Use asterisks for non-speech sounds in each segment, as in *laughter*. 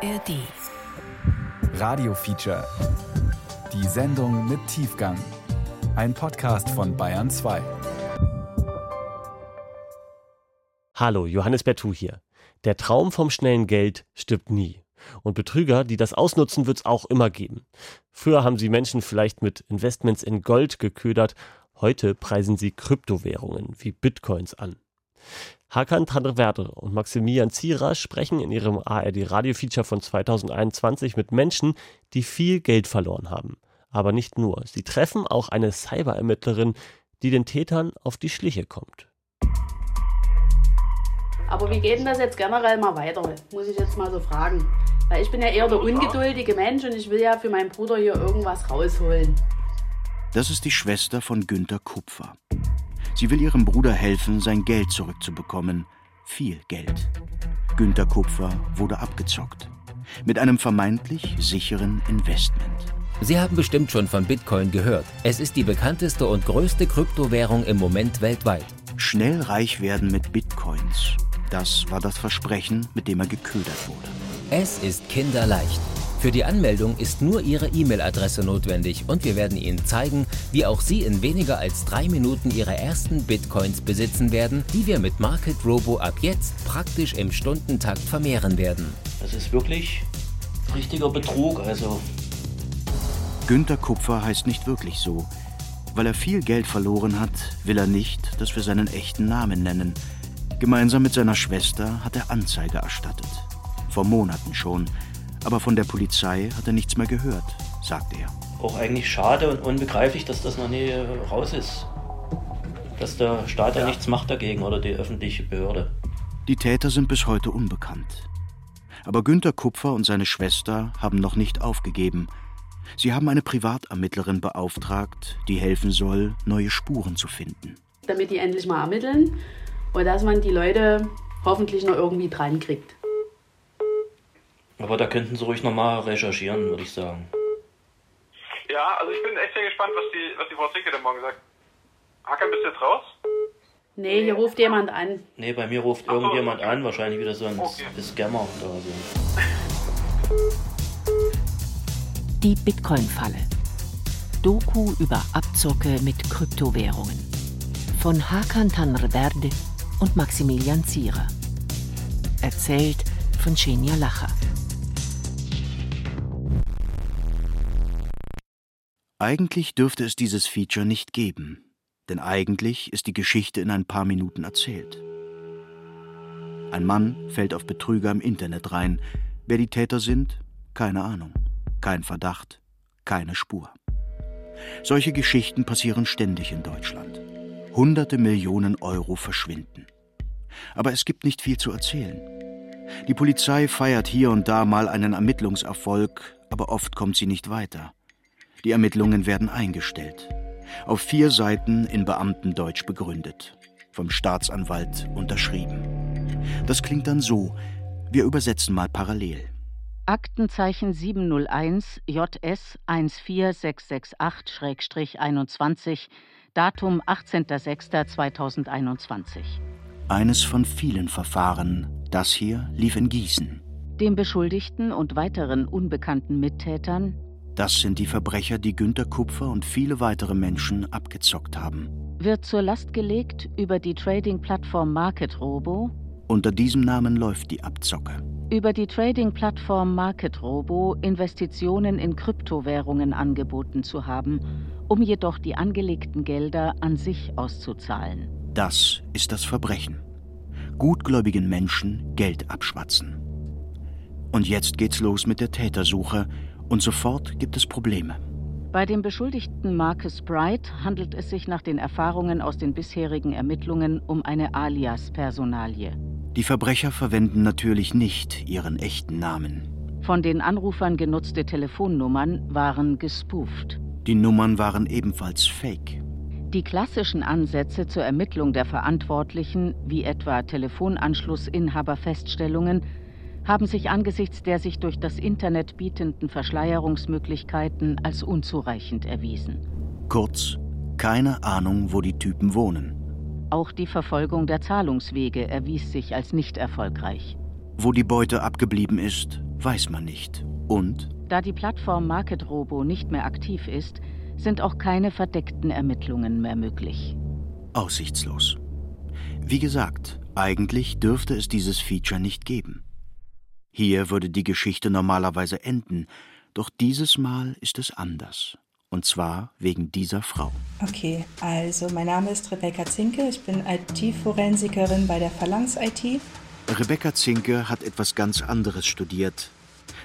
ARD. Radio Feature. Die Sendung mit Tiefgang. Ein Podcast von Bayern 2. Hallo, Johannes Bertou hier. Der Traum vom schnellen Geld stirbt nie. Und Betrüger, die das ausnutzen, wird es auch immer geben. Früher haben sie Menschen vielleicht mit Investments in Gold geködert, heute preisen sie Kryptowährungen wie Bitcoins an. Hakan Tanreverde und Maximilian Zierer sprechen in ihrem ARD-Radio-Feature von 2021 mit Menschen, die viel Geld verloren haben. Aber nicht nur. Sie treffen auch eine Cyberermittlerin, die den Tätern auf die Schliche kommt. Aber wie geht denn das jetzt generell mal weiter? Muss ich jetzt mal so fragen. Weil ich bin ja eher der ungeduldige Mensch und ich will ja für meinen Bruder hier irgendwas rausholen. Das ist die Schwester von Günter Kupfer. Sie will ihrem Bruder helfen, sein Geld zurückzubekommen. Viel Geld. Günter Kupfer wurde abgezockt. Mit einem vermeintlich sicheren Investment. Sie haben bestimmt schon von Bitcoin gehört. Es ist die bekannteste und größte Kryptowährung im Moment weltweit. Schnell reich werden mit Bitcoins. Das war das Versprechen, mit dem er geködert wurde. Es ist kinderleicht. Für die Anmeldung ist nur Ihre E-Mail-Adresse notwendig und wir werden Ihnen zeigen, wie auch Sie in weniger als drei Minuten Ihre ersten Bitcoins besitzen werden, die wir mit Market Robo ab jetzt praktisch im Stundentakt vermehren werden. Das ist wirklich richtiger Betrug, also. Günter Kupfer heißt nicht wirklich so. Weil er viel Geld verloren hat, will er nicht, dass wir seinen echten Namen nennen. Gemeinsam mit seiner Schwester hat er Anzeige erstattet. Vor Monaten schon aber von der Polizei hat er nichts mehr gehört, sagt er. Auch eigentlich schade und unbegreiflich, dass das noch nie raus ist. Dass der Staat ja nichts macht dagegen oder die öffentliche Behörde. Die Täter sind bis heute unbekannt. Aber Günter Kupfer und seine Schwester haben noch nicht aufgegeben. Sie haben eine Privatermittlerin beauftragt, die helfen soll, neue Spuren zu finden. Damit die endlich mal ermitteln und dass man die Leute hoffentlich noch irgendwie dran kriegt. Aber da könnten Sie ruhig nochmal recherchieren, würde ich sagen. Ja, also ich bin echt sehr gespannt, was die, was die Frau Zicke denn morgen sagt. Hacker, bist du jetzt raus? Nee, hier ruft jemand an. Nee, bei mir ruft so, irgendjemand an, wahrscheinlich wieder so ein okay. Scammer oder so. *laughs* Die Bitcoin-Falle. Doku über Abzocke mit Kryptowährungen. Von Hakan Tanreverde und Maximilian Zierer. Erzählt von Xenia Lacher. Eigentlich dürfte es dieses Feature nicht geben, denn eigentlich ist die Geschichte in ein paar Minuten erzählt. Ein Mann fällt auf Betrüger im Internet rein. Wer die Täter sind? Keine Ahnung. Kein Verdacht, keine Spur. Solche Geschichten passieren ständig in Deutschland. Hunderte Millionen Euro verschwinden. Aber es gibt nicht viel zu erzählen. Die Polizei feiert hier und da mal einen Ermittlungserfolg, aber oft kommt sie nicht weiter. Die Ermittlungen werden eingestellt. Auf vier Seiten in Beamtendeutsch begründet. Vom Staatsanwalt unterschrieben. Das klingt dann so. Wir übersetzen mal parallel. Aktenzeichen 701 JS 14668-21, Datum 18.06.2021. Eines von vielen Verfahren. Das hier lief in Gießen. Dem Beschuldigten und weiteren unbekannten Mittätern das sind die Verbrecher, die Günter Kupfer und viele weitere Menschen abgezockt haben. Wird zur Last gelegt über die Trading-Plattform MarketRobo. Unter diesem Namen läuft die Abzocke. Über die Trading-Plattform MarketRobo Investitionen in Kryptowährungen angeboten zu haben, um jedoch die angelegten Gelder an sich auszuzahlen. Das ist das Verbrechen. Gutgläubigen Menschen Geld abschwatzen. Und jetzt geht's los mit der Tätersuche und sofort gibt es Probleme. Bei dem Beschuldigten Marcus Bright handelt es sich nach den Erfahrungen aus den bisherigen Ermittlungen um eine Alias-Personalie. Die Verbrecher verwenden natürlich nicht ihren echten Namen. Von den Anrufern genutzte Telefonnummern waren gespooft. Die Nummern waren ebenfalls fake. Die klassischen Ansätze zur Ermittlung der Verantwortlichen, wie etwa Telefonanschlussinhaberfeststellungen, haben sich angesichts der sich durch das Internet bietenden Verschleierungsmöglichkeiten als unzureichend erwiesen. Kurz, keine Ahnung, wo die Typen wohnen. Auch die Verfolgung der Zahlungswege erwies sich als nicht erfolgreich. Wo die Beute abgeblieben ist, weiß man nicht. Und? Da die Plattform MarketRobo nicht mehr aktiv ist, sind auch keine verdeckten Ermittlungen mehr möglich. Aussichtslos. Wie gesagt, eigentlich dürfte es dieses Feature nicht geben. Hier würde die Geschichte normalerweise enden, doch dieses Mal ist es anders. Und zwar wegen dieser Frau. Okay, also mein Name ist Rebecca Zinke, ich bin IT-Forensikerin bei der Phalanx IT. Rebecca Zinke hat etwas ganz anderes studiert.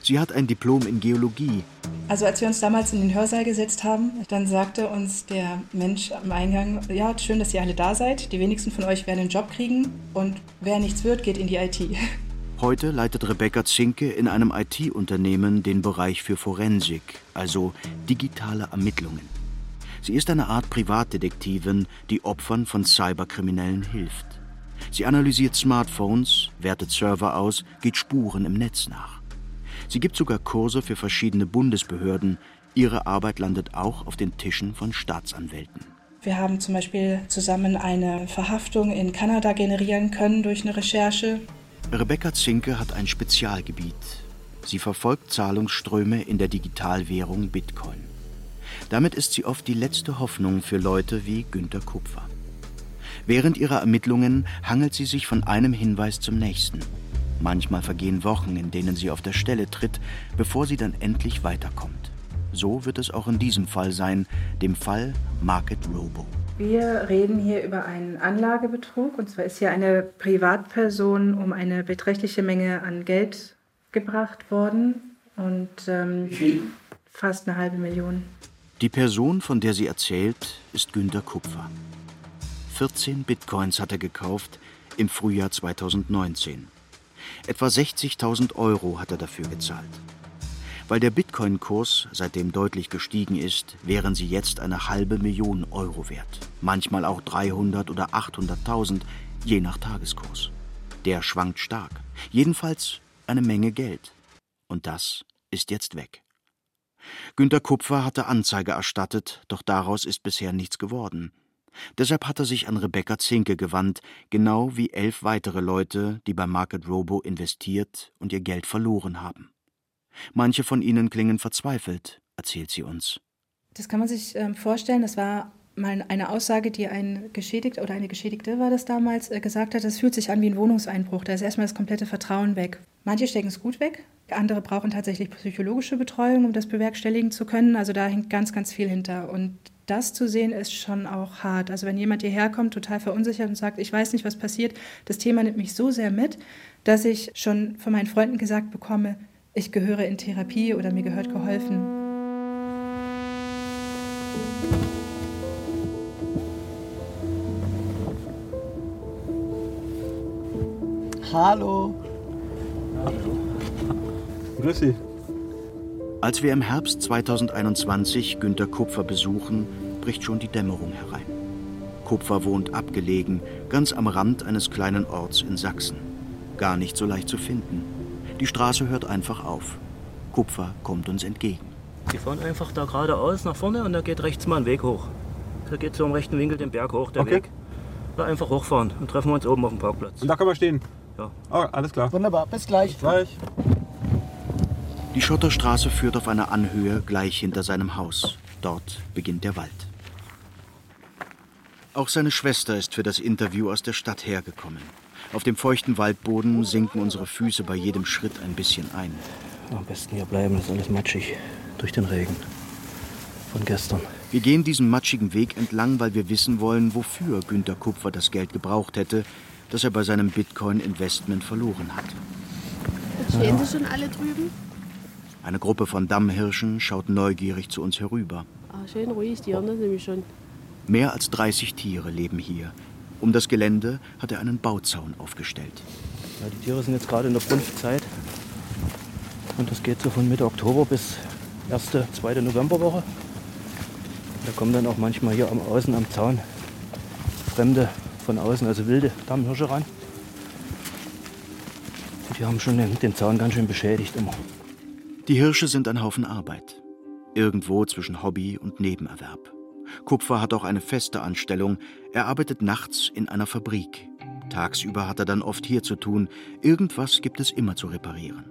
Sie hat ein Diplom in Geologie. Also als wir uns damals in den Hörsaal gesetzt haben, dann sagte uns der Mensch am Eingang, ja, schön, dass ihr alle da seid. Die wenigsten von euch werden einen Job kriegen und wer nichts wird, geht in die IT. *laughs* Heute leitet Rebecca Zinke in einem IT-Unternehmen den Bereich für Forensik, also digitale Ermittlungen. Sie ist eine Art Privatdetektivin, die Opfern von Cyberkriminellen hilft. Sie analysiert Smartphones, wertet Server aus, geht Spuren im Netz nach. Sie gibt sogar Kurse für verschiedene Bundesbehörden. Ihre Arbeit landet auch auf den Tischen von Staatsanwälten. Wir haben zum Beispiel zusammen eine Verhaftung in Kanada generieren können durch eine Recherche. Rebecca Zinke hat ein Spezialgebiet. Sie verfolgt Zahlungsströme in der Digitalwährung Bitcoin. Damit ist sie oft die letzte Hoffnung für Leute wie Günter Kupfer. Während ihrer Ermittlungen hangelt sie sich von einem Hinweis zum nächsten. Manchmal vergehen Wochen, in denen sie auf der Stelle tritt, bevor sie dann endlich weiterkommt. So wird es auch in diesem Fall sein, dem Fall Market Robo. Wir reden hier über einen Anlagebetrug. Und zwar ist hier eine Privatperson um eine beträchtliche Menge an Geld gebracht worden. Und ähm, fast eine halbe Million. Die Person, von der sie erzählt, ist Günter Kupfer. 14 Bitcoins hat er gekauft im Frühjahr 2019. Etwa 60.000 Euro hat er dafür gezahlt. Weil der Bitcoin-Kurs seitdem deutlich gestiegen ist, wären sie jetzt eine halbe Million Euro wert. Manchmal auch 300 oder 800.000, je nach Tageskurs. Der schwankt stark. Jedenfalls eine Menge Geld. Und das ist jetzt weg. Günter Kupfer hatte Anzeige erstattet, doch daraus ist bisher nichts geworden. Deshalb hat er sich an Rebecca Zinke gewandt, genau wie elf weitere Leute, die bei Market Robo investiert und ihr Geld verloren haben. Manche von ihnen klingen verzweifelt, erzählt sie uns. Das kann man sich ähm, vorstellen. Das war mal eine Aussage, die ein Geschädigter oder eine Geschädigte war das damals äh, gesagt hat. Das fühlt sich an wie ein Wohnungseinbruch. Da ist erstmal das komplette Vertrauen weg. Manche stecken es gut weg. Andere brauchen tatsächlich psychologische Betreuung, um das bewerkstelligen zu können. Also da hängt ganz, ganz viel hinter. Und das zu sehen, ist schon auch hart. Also wenn jemand hierher kommt, total verunsichert und sagt, ich weiß nicht, was passiert, das Thema nimmt mich so sehr mit, dass ich schon von meinen Freunden gesagt bekomme, ich gehöre in Therapie oder mir gehört geholfen. Hallo. Hallo. Grüß Sie. Als wir im Herbst 2021 Günter Kupfer besuchen, bricht schon die Dämmerung herein. Kupfer wohnt abgelegen, ganz am Rand eines kleinen Orts in Sachsen. Gar nicht so leicht zu finden. Die Straße hört einfach auf. Kupfer kommt uns entgegen. Die fahren einfach da geradeaus nach vorne und da geht rechts mal ein Weg hoch. Da geht so im rechten Winkel den Berg hoch, der Okay. Weg. Da einfach hochfahren und treffen wir uns oben auf dem Parkplatz. Und da können wir stehen. Ja. Oh, alles klar. Wunderbar, bis gleich. Gleich. Die Schotterstraße führt auf eine Anhöhe gleich hinter seinem Haus. Dort beginnt der Wald. Auch seine Schwester ist für das Interview aus der Stadt hergekommen. Auf dem feuchten Waldboden sinken unsere Füße bei jedem Schritt ein bisschen ein. Am besten hier bleiben, das ist alles matschig. Durch den Regen. Von gestern. Wir gehen diesen matschigen Weg entlang, weil wir wissen wollen, wofür Günter Kupfer das Geld gebraucht hätte, das er bei seinem Bitcoin-Investment verloren hat. Stehen Sie schon alle drüben? Eine Gruppe von Dammhirschen schaut neugierig zu uns herüber. Ah, schön ruhig, die das nämlich schon. Mehr als 30 Tiere leben hier. Um das Gelände hat er einen Bauzaun aufgestellt. Ja, die Tiere sind jetzt gerade in der Brunftzeit. Und das geht so von Mitte Oktober bis erste, zweite Novemberwoche. Da kommen dann auch manchmal hier am Außen am Zaun Fremde von außen, also wilde Dammhirsche ran. Und die haben schon den, den Zaun ganz schön beschädigt immer. Die Hirsche sind ein Haufen Arbeit. Irgendwo zwischen Hobby und Nebenerwerb. Kupfer hat auch eine feste Anstellung. Er arbeitet nachts in einer Fabrik. Tagsüber hat er dann oft hier zu tun. Irgendwas gibt es immer zu reparieren.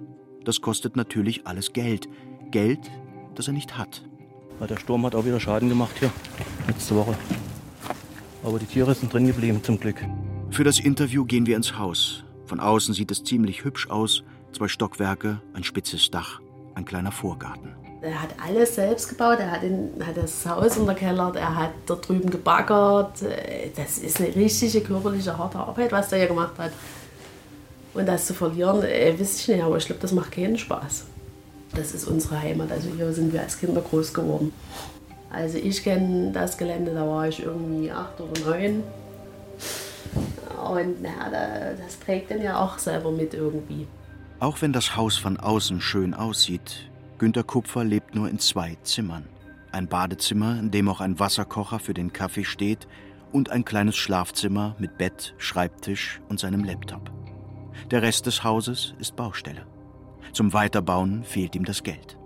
das kostet natürlich alles Geld. Geld, das er nicht hat. Ja, der Sturm hat auch wieder Schaden gemacht hier, letzte Woche. Aber die Tiere sind drin geblieben, zum Glück. Für das Interview gehen wir ins Haus. Von außen sieht es ziemlich hübsch aus. Zwei Stockwerke, ein spitzes Dach, ein kleiner Vorgarten. Er hat alles selbst gebaut. Er hat, in, hat das Haus unterkellert. Er hat da drüben gebaggert. Das ist eine richtige körperliche, harte Arbeit, was der hier gemacht hat. Und das zu verlieren, äh, weiß ich nicht, aber ich glaube, das macht keinen Spaß. Das ist unsere Heimat. Also hier sind wir als Kinder groß geworden. Also ich kenne das Gelände, da war ich irgendwie acht oder neun. Und na, das prägt den ja auch selber mit irgendwie. Auch wenn das Haus von außen schön aussieht, Günter Kupfer lebt nur in zwei Zimmern. Ein Badezimmer, in dem auch ein Wasserkocher für den Kaffee steht, und ein kleines Schlafzimmer mit Bett, Schreibtisch und seinem Laptop. Der Rest des Hauses ist Baustelle. Zum Weiterbauen fehlt ihm das Geld.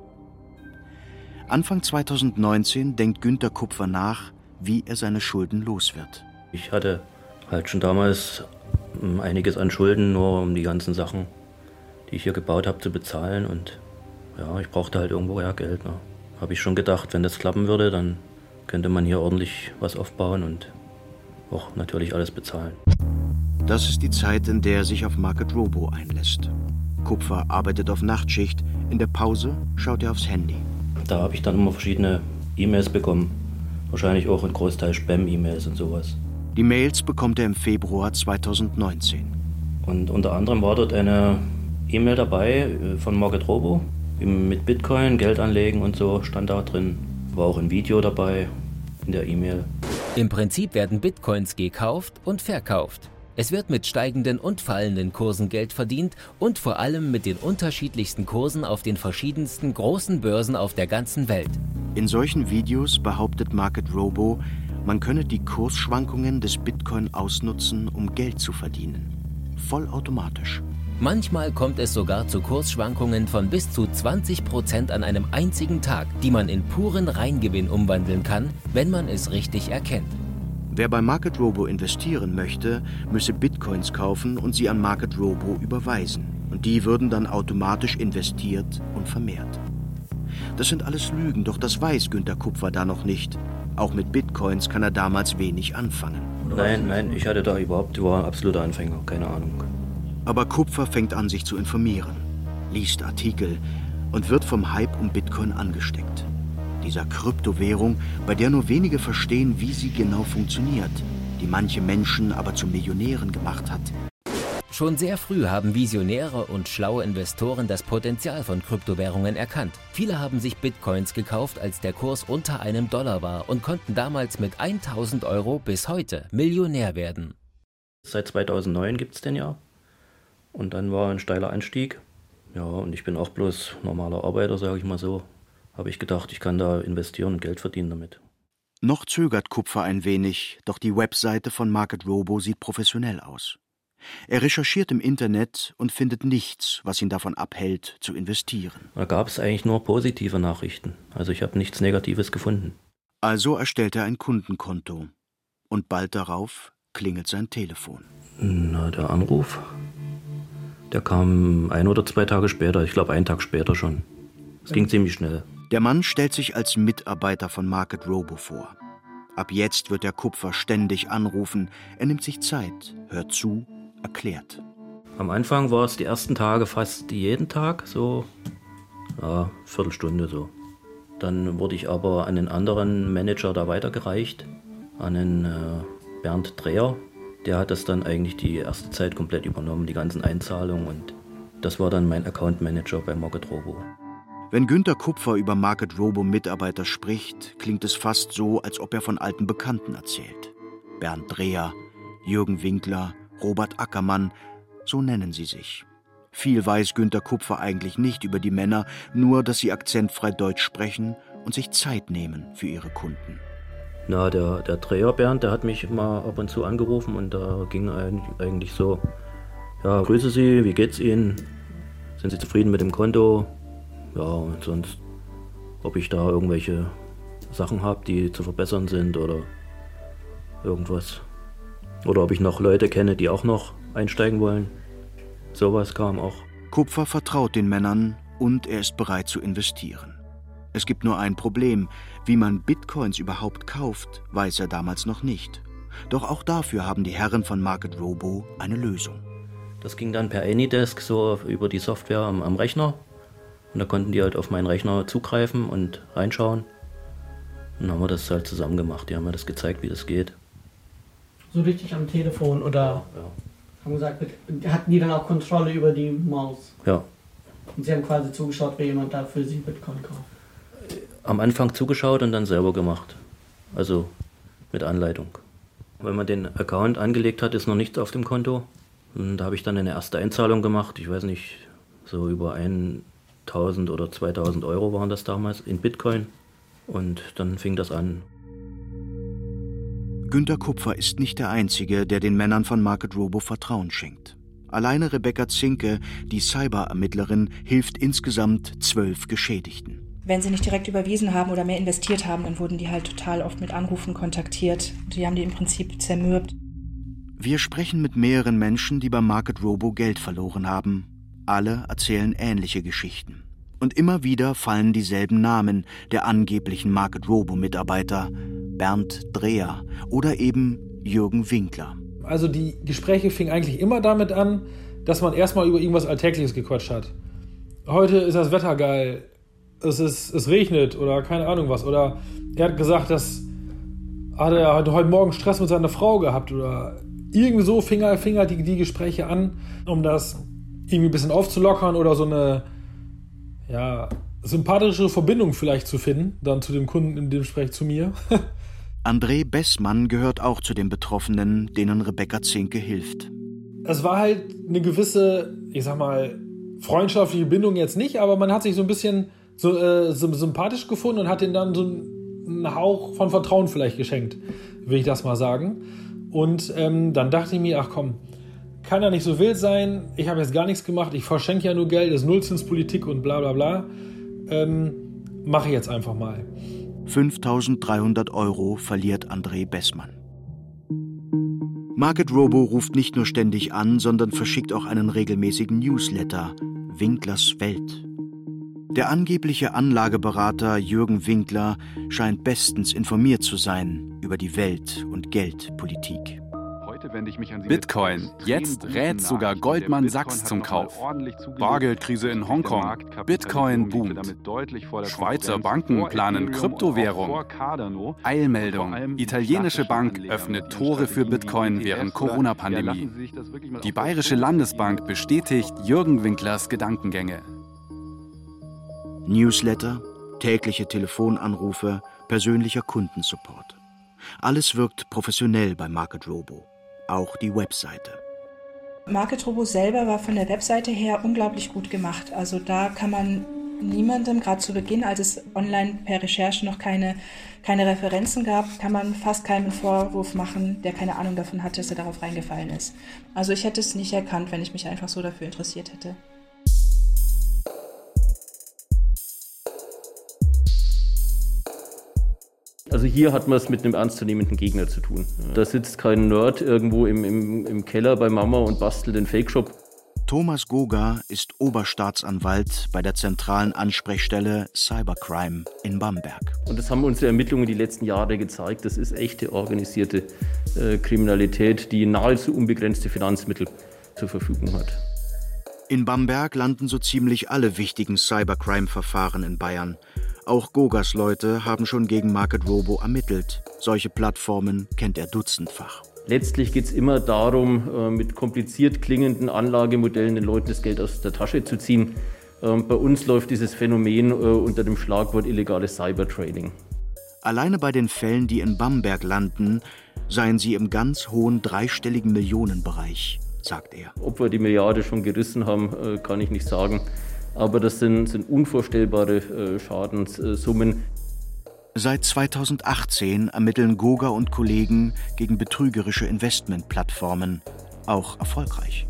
Anfang 2019 denkt Günter Kupfer nach, wie er seine Schulden los wird. Ich hatte halt schon damals hm, einiges an Schulden, nur um die ganzen Sachen, die ich hier gebaut habe, zu bezahlen. Und ja, ich brauchte halt irgendwoher Geld. Ne? Habe ich schon gedacht, wenn das klappen würde, dann könnte man hier ordentlich was aufbauen und auch natürlich alles bezahlen. Das ist die Zeit, in der er sich auf Market Robo einlässt. Kupfer arbeitet auf Nachtschicht, in der Pause schaut er aufs Handy. Da habe ich dann immer verschiedene E-Mails bekommen. Wahrscheinlich auch ein Großteil Spam-E-Mails und sowas. Die Mails bekommt er im Februar 2019. Und unter anderem war dort eine E-Mail dabei äh, von Market Robo mit Bitcoin, Geld anlegen und so stand da drin. War auch ein Video dabei in der E-Mail. Im Prinzip werden Bitcoins gekauft und verkauft. Es wird mit steigenden und fallenden Kursen Geld verdient und vor allem mit den unterschiedlichsten Kursen auf den verschiedensten großen Börsen auf der ganzen Welt. In solchen Videos behauptet Market Robo, man könne die Kursschwankungen des Bitcoin ausnutzen, um Geld zu verdienen. Vollautomatisch. Manchmal kommt es sogar zu Kursschwankungen von bis zu 20 Prozent an einem einzigen Tag, die man in puren Reingewinn umwandeln kann, wenn man es richtig erkennt. Wer bei Market Robo investieren möchte, müsse Bitcoins kaufen und sie an Market Robo überweisen. Und die würden dann automatisch investiert und vermehrt. Das sind alles Lügen, doch das weiß Günter Kupfer da noch nicht. Auch mit Bitcoins kann er damals wenig anfangen. Nein, nein, ich hatte da überhaupt, ich war absoluter Anfänger, keine Ahnung. Aber Kupfer fängt an, sich zu informieren, liest Artikel und wird vom Hype um Bitcoin angesteckt dieser Kryptowährung, bei der nur wenige verstehen, wie sie genau funktioniert, die manche Menschen aber zu Millionären gemacht hat. Schon sehr früh haben Visionäre und schlaue Investoren das Potenzial von Kryptowährungen erkannt. Viele haben sich Bitcoins gekauft, als der Kurs unter einem Dollar war und konnten damals mit 1000 Euro bis heute Millionär werden. Seit 2009 gibt es den ja. Und dann war ein steiler Anstieg. Ja, und ich bin auch bloß normaler Arbeiter, sage ich mal so habe ich gedacht, ich kann da investieren und Geld verdienen damit. Noch zögert Kupfer ein wenig, doch die Webseite von Market Robo sieht professionell aus. Er recherchiert im Internet und findet nichts, was ihn davon abhält, zu investieren. Da gab es eigentlich nur positive Nachrichten. Also ich habe nichts Negatives gefunden. Also erstellt er ein Kundenkonto. Und bald darauf klingelt sein Telefon. Na, der Anruf, der kam ein oder zwei Tage später. Ich glaube, einen Tag später schon. Es ging ziemlich schnell. Der Mann stellt sich als Mitarbeiter von Market Robo vor. Ab jetzt wird der Kupfer ständig anrufen. Er nimmt sich Zeit, hört zu, erklärt. Am Anfang war es die ersten Tage fast jeden Tag, so ja, Viertelstunde so. Dann wurde ich aber an einen anderen Manager da weitergereicht, an den äh, Bernd Dreher. Der hat das dann eigentlich die erste Zeit komplett übernommen, die ganzen Einzahlungen und das war dann mein Account Manager bei Market Robo. Wenn Günter Kupfer über Market Robo Mitarbeiter spricht, klingt es fast so, als ob er von alten Bekannten erzählt. Bernd Dreher, Jürgen Winkler, Robert Ackermann, so nennen sie sich. Viel weiß Günter Kupfer eigentlich nicht über die Männer, nur dass sie akzentfrei Deutsch sprechen und sich Zeit nehmen für ihre Kunden. Na, der, der Dreher Bernd, der hat mich mal ab und zu angerufen und da ging eigentlich so, ja, grüße Sie, wie geht's Ihnen? Sind Sie zufrieden mit dem Konto? Ja, und sonst, ob ich da irgendwelche Sachen habe, die zu verbessern sind oder irgendwas. Oder ob ich noch Leute kenne, die auch noch einsteigen wollen. Sowas kam auch. Kupfer vertraut den Männern und er ist bereit zu investieren. Es gibt nur ein Problem. Wie man Bitcoins überhaupt kauft, weiß er damals noch nicht. Doch auch dafür haben die Herren von Market Robo eine Lösung. Das ging dann per Anydesk so über die Software am, am Rechner. Und da konnten die halt auf meinen Rechner zugreifen und reinschauen. Und dann haben wir das halt zusammen gemacht. Die haben mir das gezeigt, wie das geht. So richtig am Telefon oder Ja. haben gesagt, hatten die dann auch Kontrolle über die Maus? Ja. Und sie haben quasi zugeschaut, wer jemand da für sie Bitcoin kauft. Am Anfang zugeschaut und dann selber gemacht. Also mit Anleitung. Wenn man den Account angelegt hat, ist noch nichts auf dem Konto. Und da habe ich dann eine erste Einzahlung gemacht. Ich weiß nicht, so über 1000 oder 2000 Euro waren das damals in Bitcoin. Und dann fing das an. Günter Kupfer ist nicht der Einzige, der den Männern von Market Robo Vertrauen schenkt. Alleine Rebecca Zinke, die Cyberermittlerin, hilft insgesamt zwölf Geschädigten. Wenn sie nicht direkt überwiesen haben oder mehr investiert haben, dann wurden die halt total oft mit Anrufen kontaktiert. Die haben die im Prinzip zermürbt. Wir sprechen mit mehreren Menschen, die beim Market Robo Geld verloren haben. Alle erzählen ähnliche Geschichten. Und immer wieder fallen dieselben Namen der angeblichen Market Robo-Mitarbeiter. Bernd Dreher oder eben Jürgen Winkler. Also die Gespräche fingen eigentlich immer damit an, dass man erstmal über irgendwas Alltägliches gequatscht hat. Heute ist das Wetter geil, es, ist, es regnet oder keine Ahnung was. Oder er hat gesagt, dass hat er hat heute Morgen Stress mit seiner Frau gehabt oder irgendwie so fing, er- fing halt die, die Gespräche an, um das irgendwie ein bisschen aufzulockern oder so eine ja, sympathische Verbindung vielleicht zu finden, dann zu dem Kunden, in dem Gespräch zu mir. *laughs* André Bessmann gehört auch zu den Betroffenen, denen Rebecca Zinke hilft. es war halt eine gewisse, ich sag mal, freundschaftliche Bindung jetzt nicht, aber man hat sich so ein bisschen so, äh, sympathisch gefunden und hat ihnen dann so einen Hauch von Vertrauen vielleicht geschenkt, will ich das mal sagen. Und ähm, dann dachte ich mir, ach komm, kann ja nicht so wild sein, ich habe jetzt gar nichts gemacht, ich verschenke ja nur Geld, ist Nullzinspolitik und bla bla bla. Ähm, Mache ich jetzt einfach mal. 5300 Euro verliert André Bessmann. Market Robo ruft nicht nur ständig an, sondern verschickt auch einen regelmäßigen Newsletter, Winklers Welt. Der angebliche Anlageberater Jürgen Winkler scheint bestens informiert zu sein über die Welt- und Geldpolitik. Heute wende ich mich an Sie Bitcoin. Jetzt rät sogar Goldman Sachs zum Kauf. Bargeldkrise in Hongkong. Bitcoin boomt. Schweizer Banken planen Kryptowährung. Eilmeldung. Italienische Bank öffnet Tore für Bitcoin während Corona-Pandemie. Die Bayerische Landesbank bestätigt Jürgen Winklers Gedankengänge. Newsletter, tägliche Telefonanrufe, persönlicher Kundensupport. Alles wirkt professionell bei Market Robo. Auch die Webseite. Market Robo selber war von der Webseite her unglaublich gut gemacht. Also da kann man niemandem, gerade zu Beginn, als es online per Recherche noch keine, keine Referenzen gab, kann man fast keinen Vorwurf machen, der keine Ahnung davon hatte, dass er darauf reingefallen ist. Also ich hätte es nicht erkannt, wenn ich mich einfach so dafür interessiert hätte. Also hier hat man es mit einem ernstzunehmenden Gegner zu tun. Da sitzt kein Nerd irgendwo im, im, im Keller bei Mama und bastelt den Fake-Shop. Thomas Goga ist Oberstaatsanwalt bei der zentralen Ansprechstelle Cybercrime in Bamberg. Und das haben unsere Ermittlungen die letzten Jahre gezeigt. Das ist echte organisierte äh, Kriminalität, die nahezu unbegrenzte Finanzmittel zur Verfügung hat. In Bamberg landen so ziemlich alle wichtigen Cybercrime-Verfahren in Bayern. Auch Gogas Leute haben schon gegen Market Robo ermittelt. Solche Plattformen kennt er dutzendfach. Letztlich geht es immer darum, äh, mit kompliziert klingenden Anlagemodellen den Leuten das Geld aus der Tasche zu ziehen. Ähm, bei uns läuft dieses Phänomen äh, unter dem Schlagwort illegales Cybertrading. Alleine bei den Fällen, die in Bamberg landen, seien sie im ganz hohen dreistelligen Millionenbereich, sagt er. Ob wir die Milliarde schon gerissen haben, äh, kann ich nicht sagen. Aber das sind, sind unvorstellbare äh, Schadenssummen. Seit 2018 ermitteln Goga und Kollegen gegen betrügerische Investmentplattformen, auch erfolgreich.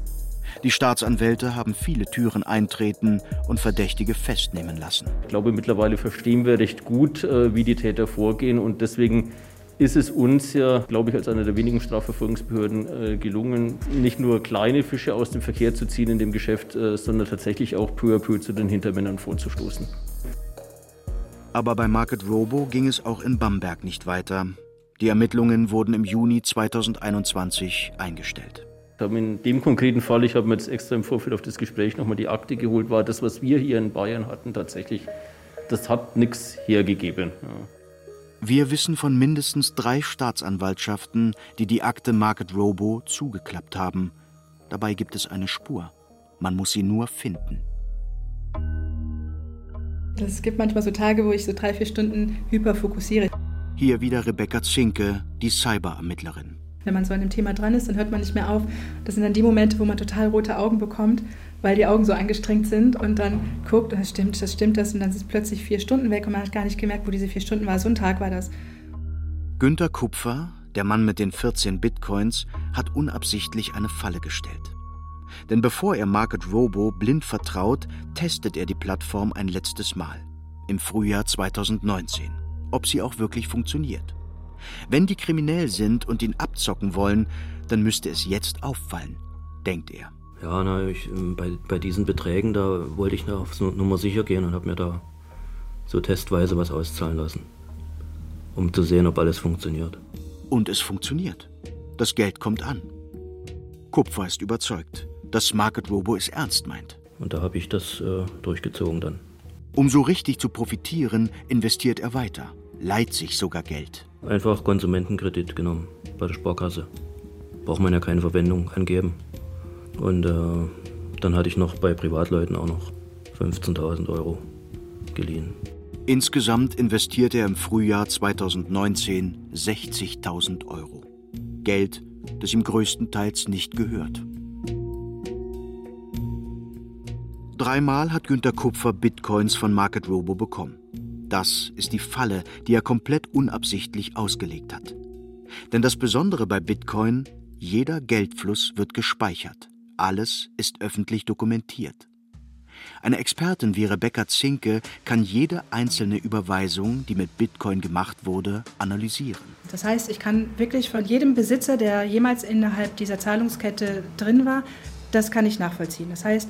Die Staatsanwälte haben viele Türen eintreten und Verdächtige festnehmen lassen. Ich glaube, mittlerweile verstehen wir recht gut, äh, wie die Täter vorgehen und deswegen ist es uns ja, glaube ich, als einer der wenigen Strafverfolgungsbehörden äh, gelungen, nicht nur kleine Fische aus dem Verkehr zu ziehen in dem Geschäft, äh, sondern tatsächlich auch peu à peu zu den Hintermännern vorzustoßen. Aber bei Market Robo ging es auch in Bamberg nicht weiter. Die Ermittlungen wurden im Juni 2021 eingestellt. In dem konkreten Fall, ich habe mir jetzt extra im Vorfeld auf das Gespräch nochmal die Akte geholt, war das, was wir hier in Bayern hatten, tatsächlich, das hat nichts hergegeben. Ja. Wir wissen von mindestens drei Staatsanwaltschaften, die die Akte Market Robo zugeklappt haben. Dabei gibt es eine Spur. Man muss sie nur finden. Es gibt manchmal so Tage, wo ich so drei, vier Stunden hyperfokussiere. Hier wieder Rebecca Zinke, die Cyberermittlerin. Wenn man so an dem Thema dran ist, dann hört man nicht mehr auf. Das sind dann die Momente, wo man total rote Augen bekommt, weil die Augen so angestrengt sind und dann guckt, das stimmt, das stimmt das und dann sind plötzlich vier Stunden weg und man hat gar nicht gemerkt, wo diese vier Stunden war. So ein Tag war das. Günter Kupfer, der Mann mit den 14 Bitcoins, hat unabsichtlich eine Falle gestellt. Denn bevor er Market Robo blind vertraut, testet er die Plattform ein letztes Mal. Im Frühjahr 2019. Ob sie auch wirklich funktioniert. Wenn die kriminell sind und ihn abzocken wollen, dann müsste es jetzt auffallen, denkt er. Ja, na, ich, ähm, bei, bei diesen Beträgen, da wollte ich noch auf Nummer sicher gehen und habe mir da so testweise was auszahlen lassen, um zu sehen, ob alles funktioniert. Und es funktioniert. Das Geld kommt an. Kupfer ist überzeugt dass Market Robo es ernst meint. Und da habe ich das äh, durchgezogen dann. Um so richtig zu profitieren, investiert er weiter, leiht sich sogar Geld. Einfach Konsumentenkredit genommen bei der Sparkasse. Braucht man ja keine Verwendung angeben. Und äh, dann hatte ich noch bei Privatleuten auch noch 15.000 Euro geliehen. Insgesamt investiert er im Frühjahr 2019 60.000 Euro. Geld, das ihm größtenteils nicht gehört. Dreimal hat Günter Kupfer Bitcoins von Market Robo bekommen. Das ist die Falle, die er komplett unabsichtlich ausgelegt hat. Denn das Besondere bei Bitcoin, jeder Geldfluss wird gespeichert. Alles ist öffentlich dokumentiert. Eine Expertin wie Rebecca Zinke kann jede einzelne Überweisung, die mit Bitcoin gemacht wurde, analysieren. Das heißt, ich kann wirklich von jedem Besitzer, der jemals innerhalb dieser Zahlungskette drin war, das kann ich nachvollziehen. Das heißt,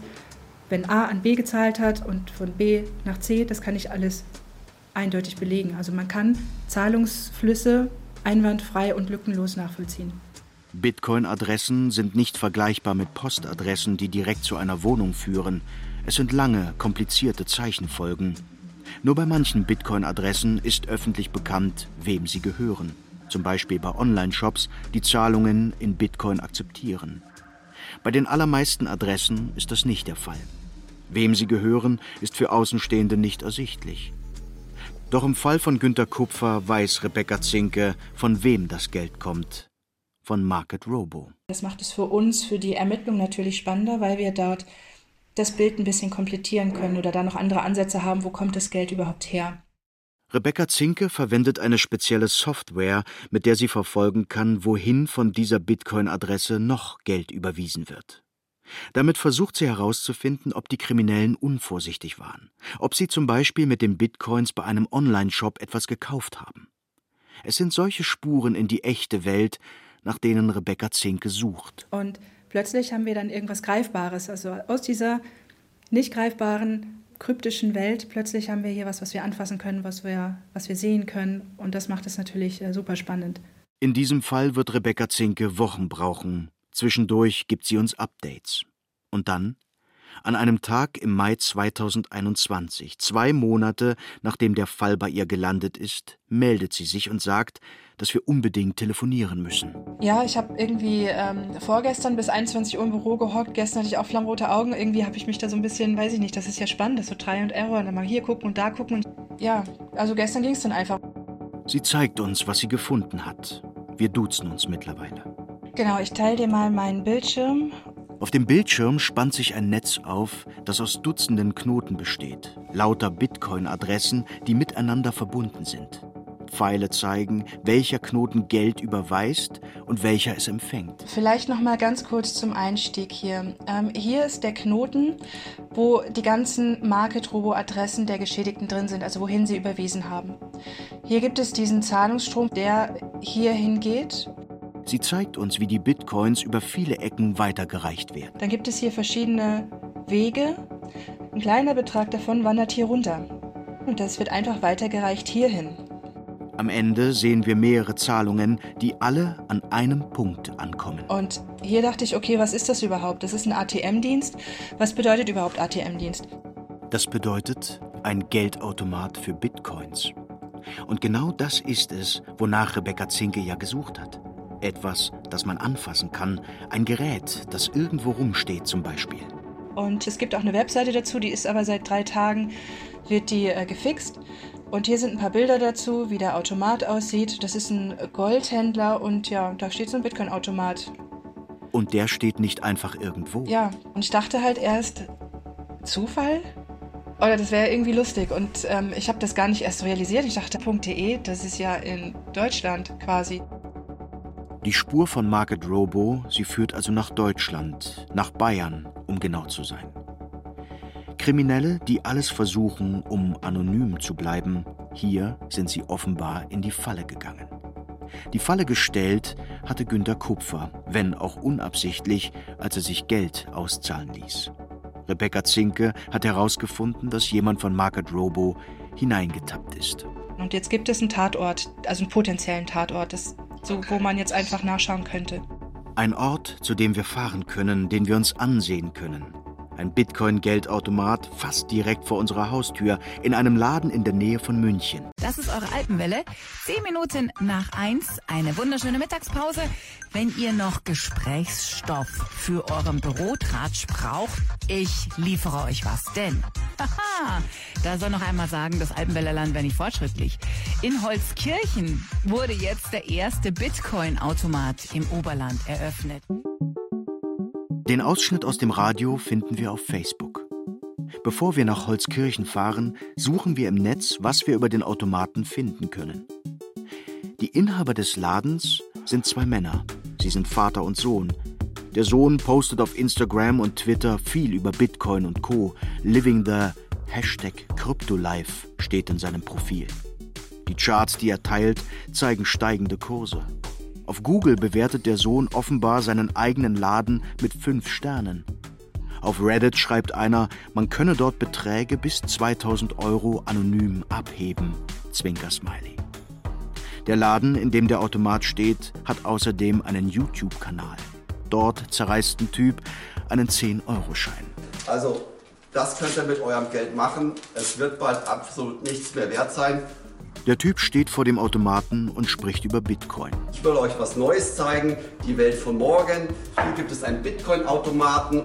wenn A an B gezahlt hat und von B nach C, das kann ich alles eindeutig belegen. Also man kann Zahlungsflüsse einwandfrei und lückenlos nachvollziehen. Bitcoin-Adressen sind nicht vergleichbar mit Postadressen, die direkt zu einer Wohnung führen. Es sind lange, komplizierte Zeichenfolgen. Nur bei manchen Bitcoin-Adressen ist öffentlich bekannt, wem sie gehören. Zum Beispiel bei Online-Shops, die Zahlungen in Bitcoin akzeptieren. Bei den allermeisten Adressen ist das nicht der Fall. Wem sie gehören, ist für Außenstehende nicht ersichtlich. Doch im Fall von Günter Kupfer weiß Rebecca Zinke, von wem das Geld kommt. Von Market Robo. Das macht es für uns, für die Ermittlung natürlich spannender, weil wir dort das Bild ein bisschen komplettieren können oder da noch andere Ansätze haben, wo kommt das Geld überhaupt her. Rebecca Zinke verwendet eine spezielle Software, mit der sie verfolgen kann, wohin von dieser Bitcoin-Adresse noch Geld überwiesen wird. Damit versucht sie herauszufinden, ob die Kriminellen unvorsichtig waren, ob sie zum Beispiel mit den Bitcoins bei einem Online-Shop etwas gekauft haben. Es sind solche Spuren in die echte Welt, nach denen Rebecca Zinke sucht. Und plötzlich haben wir dann irgendwas Greifbares, also aus dieser nicht greifbaren kryptischen Welt plötzlich haben wir hier was, was wir anfassen können, was wir, was wir sehen können. Und das macht es natürlich äh, super spannend. In diesem Fall wird Rebecca Zinke Wochen brauchen. Zwischendurch gibt sie uns Updates. Und dann an einem Tag im Mai 2021, zwei Monate nachdem der Fall bei ihr gelandet ist, meldet sie sich und sagt, dass wir unbedingt telefonieren müssen. Ja, ich habe irgendwie ähm, vorgestern bis 21 Uhr im Büro gehockt. Gestern hatte ich auch flammrote Augen. Irgendwie habe ich mich da so ein bisschen, weiß ich nicht, das ist ja spannend, das ist so Try und Error. Und dann mal hier gucken und da gucken. Und ja, also gestern ging es dann einfach. Sie zeigt uns, was sie gefunden hat. Wir duzen uns mittlerweile. Genau, ich teile dir mal meinen Bildschirm auf dem Bildschirm spannt sich ein Netz auf, das aus Dutzenden Knoten besteht, lauter Bitcoin-Adressen, die miteinander verbunden sind. Pfeile zeigen, welcher Knoten Geld überweist und welcher es empfängt. Vielleicht noch mal ganz kurz zum Einstieg hier. Ähm, hier ist der Knoten, wo die ganzen Market-Robo-Adressen der Geschädigten drin sind, also wohin sie überwiesen haben. Hier gibt es diesen Zahlungsstrom, der hier hingeht. Sie zeigt uns, wie die Bitcoins über viele Ecken weitergereicht werden. Dann gibt es hier verschiedene Wege. Ein kleiner Betrag davon wandert hier runter. Und das wird einfach weitergereicht hierhin. Am Ende sehen wir mehrere Zahlungen, die alle an einem Punkt ankommen. Und hier dachte ich, okay, was ist das überhaupt? Das ist ein ATM-Dienst. Was bedeutet überhaupt ATM-Dienst? Das bedeutet ein Geldautomat für Bitcoins. Und genau das ist es, wonach Rebecca Zinke ja gesucht hat. Etwas, das man anfassen kann, ein Gerät, das irgendwo rumsteht zum Beispiel. Und es gibt auch eine Webseite dazu, die ist aber seit drei Tagen, wird die äh, gefixt. Und hier sind ein paar Bilder dazu, wie der Automat aussieht. Das ist ein Goldhändler und ja, da steht so ein Bitcoin-Automat. Und der steht nicht einfach irgendwo. Ja, und ich dachte halt erst, Zufall? Oder das wäre irgendwie lustig. Und ähm, ich habe das gar nicht erst realisiert. Ich dachte, .de, das ist ja in Deutschland quasi. Die Spur von Market Robo, sie führt also nach Deutschland, nach Bayern, um genau zu sein. Kriminelle, die alles versuchen, um anonym zu bleiben, hier sind sie offenbar in die Falle gegangen. Die Falle gestellt hatte Günter Kupfer, wenn auch unabsichtlich, als er sich Geld auszahlen ließ. Rebecca Zinke hat herausgefunden, dass jemand von Market Robo hineingetappt ist. Und jetzt gibt es einen Tatort, also einen potenziellen Tatort, das, so, wo man jetzt einfach nachschauen könnte. Ein Ort, zu dem wir fahren können, den wir uns ansehen können. Ein Bitcoin-Geldautomat fast direkt vor unserer Haustür in einem Laden in der Nähe von München. Das ist eure Alpenwelle. Zehn Minuten nach eins, eine wunderschöne Mittagspause. Wenn ihr noch Gesprächsstoff für euren Bürotratsch braucht, ich liefere euch was. Denn, haha, da soll noch einmal sagen, das Alpenwellerland wäre nicht fortschrittlich. In Holzkirchen wurde jetzt der erste Bitcoin-Automat im Oberland eröffnet. Den Ausschnitt aus dem Radio finden wir auf Facebook. Bevor wir nach Holzkirchen fahren, suchen wir im Netz, was wir über den Automaten finden können. Die Inhaber des Ladens sind zwei Männer. Sie sind Vater und Sohn. Der Sohn postet auf Instagram und Twitter viel über Bitcoin und Co. Living the Hashtag CryptoLife steht in seinem Profil. Die Charts, die er teilt, zeigen steigende Kurse. Auf Google bewertet der Sohn offenbar seinen eigenen Laden mit fünf Sternen. Auf Reddit schreibt einer, man könne dort Beträge bis 2000 Euro anonym abheben. Zwinker-Smiley. Der Laden, in dem der Automat steht, hat außerdem einen YouTube-Kanal. Dort zerreißt ein Typ einen 10-Euro-Schein. Also, das könnt ihr mit eurem Geld machen. Es wird bald absolut nichts mehr wert sein. Der Typ steht vor dem Automaten und spricht über Bitcoin. Ich will euch was Neues zeigen, die Welt von morgen. Hier gibt es einen Bitcoin-Automaten.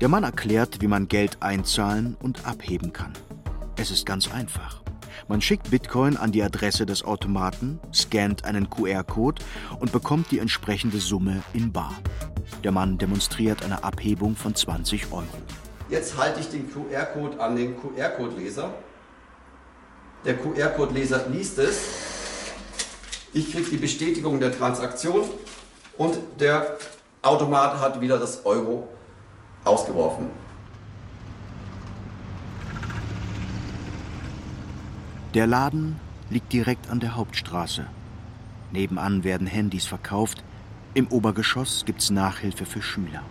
Der Mann erklärt, wie man Geld einzahlen und abheben kann. Es ist ganz einfach. Man schickt Bitcoin an die Adresse des Automaten, scannt einen QR-Code und bekommt die entsprechende Summe in Bar. Der Mann demonstriert eine Abhebung von 20 Euro. Jetzt halte ich den QR-Code an den QR-Code-Leser der QR-Code-Leser liest es. Ich kriege die Bestätigung der Transaktion und der Automat hat wieder das Euro ausgeworfen. Der Laden liegt direkt an der Hauptstraße. Nebenan werden Handys verkauft. Im Obergeschoss gibt's Nachhilfe für Schüler.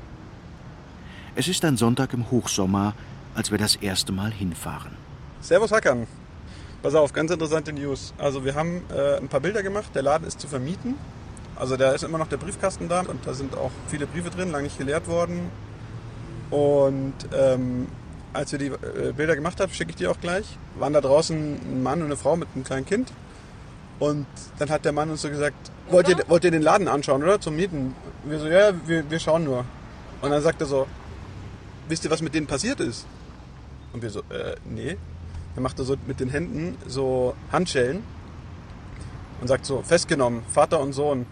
Es ist ein Sonntag im Hochsommer, als wir das erste Mal hinfahren. Servus Hackern. Pass auf, ganz interessante News. Also wir haben äh, ein paar Bilder gemacht. Der Laden ist zu vermieten. Also da ist immer noch der Briefkasten da und da sind auch viele Briefe drin, lange nicht geleert worden. Und ähm, als wir die äh, Bilder gemacht haben, schicke ich die auch gleich, waren da draußen ein Mann und eine Frau mit einem kleinen Kind. Und dann hat der Mann uns so gesagt, wollt ihr, wollt ihr den Laden anschauen, oder? Zum Mieten. Wir so, ja, wir, wir schauen nur. Und dann sagt er so, wisst ihr, was mit denen passiert ist? Und wir so, äh, nee. Er macht so mit den Händen so Handschellen und sagt so, festgenommen, Vater und Sohn.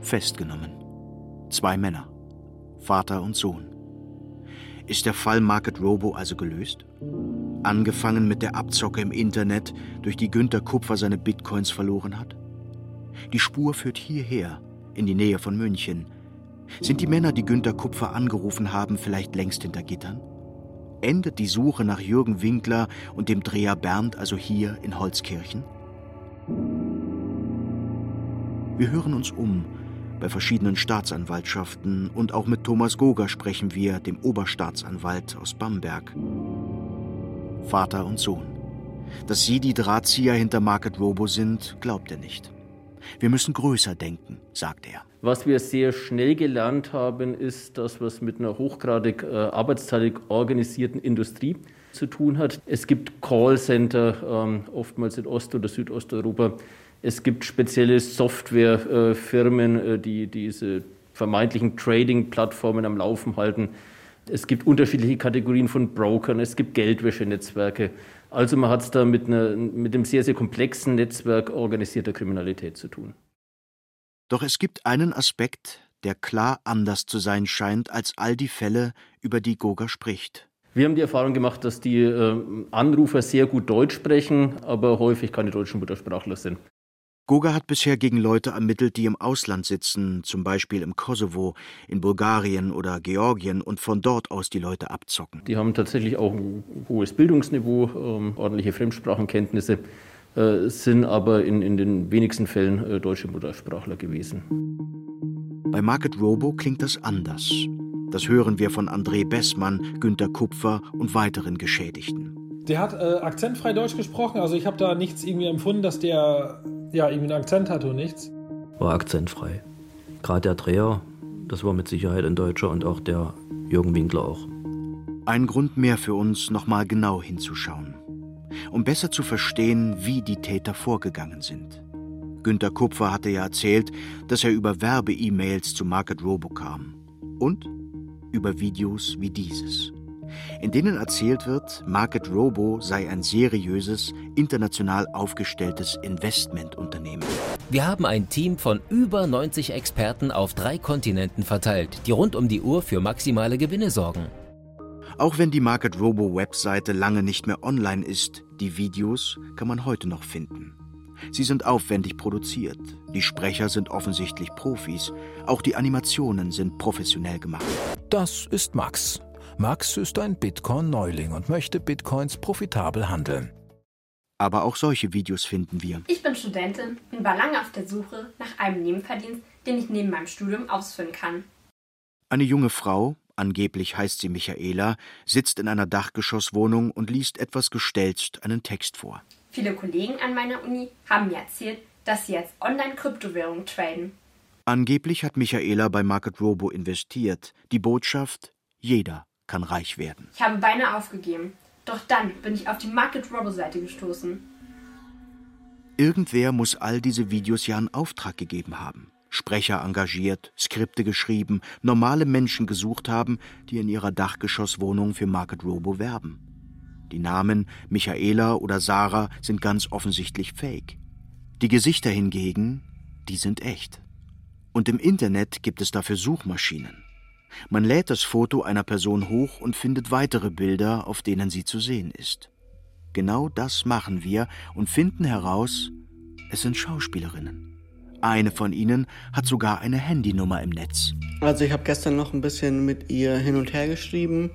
Festgenommen. Zwei Männer. Vater und Sohn. Ist der Fall Market Robo also gelöst? Angefangen mit der Abzocke im Internet, durch die Günter Kupfer seine Bitcoins verloren hat? Die Spur führt hierher, in die Nähe von München. Sind die Männer, die Günter Kupfer angerufen haben, vielleicht längst hinter Gittern? Endet die Suche nach Jürgen Winkler und dem Dreher Bernd also hier in Holzkirchen? Wir hören uns um. Bei verschiedenen Staatsanwaltschaften und auch mit Thomas Goger sprechen wir, dem Oberstaatsanwalt aus Bamberg. Vater und Sohn. Dass sie die Drahtzieher hinter Market Robo sind, glaubt er nicht. Wir müssen größer denken, sagt er. Was wir sehr schnell gelernt haben, ist, dass was mit einer hochgradig äh, arbeitsteilig organisierten Industrie zu tun hat. Es gibt Callcenter, ähm, oftmals in Ost- oder Südosteuropa. Es gibt spezielle Softwarefirmen, äh, die diese vermeintlichen Trading-Plattformen am Laufen halten. Es gibt unterschiedliche Kategorien von Brokern, es gibt Geldwäschenetzwerke. Also man hat es da mit, einer, mit einem sehr, sehr komplexen Netzwerk organisierter Kriminalität zu tun. Doch es gibt einen Aspekt, der klar anders zu sein scheint als all die Fälle, über die Goga spricht. Wir haben die Erfahrung gemacht, dass die äh, Anrufer sehr gut Deutsch sprechen, aber häufig keine deutschen Muttersprachler sind. Goga hat bisher gegen Leute ermittelt, die im Ausland sitzen, zum Beispiel im Kosovo, in Bulgarien oder Georgien und von dort aus die Leute abzocken. Die haben tatsächlich auch ein hohes Bildungsniveau, ähm, ordentliche Fremdsprachenkenntnisse, äh, sind aber in, in den wenigsten Fällen äh, deutsche Muttersprachler gewesen. Bei Market Robo klingt das anders. Das hören wir von André Bessmann, Günter Kupfer und weiteren Geschädigten. Der hat äh, akzentfrei Deutsch gesprochen, also ich habe da nichts irgendwie empfunden, dass der ja, irgendwie einen Akzent hatte und nichts. War akzentfrei. Gerade der Dreher, das war mit Sicherheit ein Deutscher und auch der Jürgen Winkler auch. Ein Grund mehr für uns, nochmal genau hinzuschauen. Um besser zu verstehen, wie die Täter vorgegangen sind. Günter Kupfer hatte ja erzählt, dass er über Werbe-E-Mails zu Market Robo kam. Und über Videos wie dieses in denen erzählt wird, Market Robo sei ein seriöses, international aufgestelltes Investmentunternehmen. Wir haben ein Team von über 90 Experten auf drei Kontinenten verteilt, die rund um die Uhr für maximale Gewinne sorgen. Auch wenn die Market Robo Webseite lange nicht mehr online ist, die Videos kann man heute noch finden. Sie sind aufwendig produziert, die Sprecher sind offensichtlich Profis, auch die Animationen sind professionell gemacht. Das ist Max, Max ist ein Bitcoin-Neuling und möchte Bitcoins profitabel handeln. Aber auch solche Videos finden wir. Ich bin Studentin und war lange auf der Suche nach einem Nebenverdienst, den ich neben meinem Studium ausführen kann. Eine junge Frau, angeblich heißt sie Michaela, sitzt in einer Dachgeschosswohnung und liest etwas gestelzt einen Text vor. Viele Kollegen an meiner Uni haben mir erzählt, dass sie jetzt Online-Kryptowährungen traden. Angeblich hat Michaela bei Market Robo investiert. Die Botschaft: jeder kann reich werden. Ich habe beinahe aufgegeben. Doch dann bin ich auf die Market Robo Seite gestoßen. Irgendwer muss all diese Videos ja einen Auftrag gegeben haben. Sprecher engagiert, Skripte geschrieben, normale Menschen gesucht haben, die in ihrer Dachgeschosswohnung für Market Robo werben. Die Namen Michaela oder Sarah sind ganz offensichtlich fake. Die Gesichter hingegen, die sind echt. Und im Internet gibt es dafür Suchmaschinen. Man lädt das Foto einer Person hoch und findet weitere Bilder, auf denen sie zu sehen ist. Genau das machen wir und finden heraus, es sind Schauspielerinnen. Eine von ihnen hat sogar eine Handynummer im Netz. Also ich habe gestern noch ein bisschen mit ihr hin und her geschrieben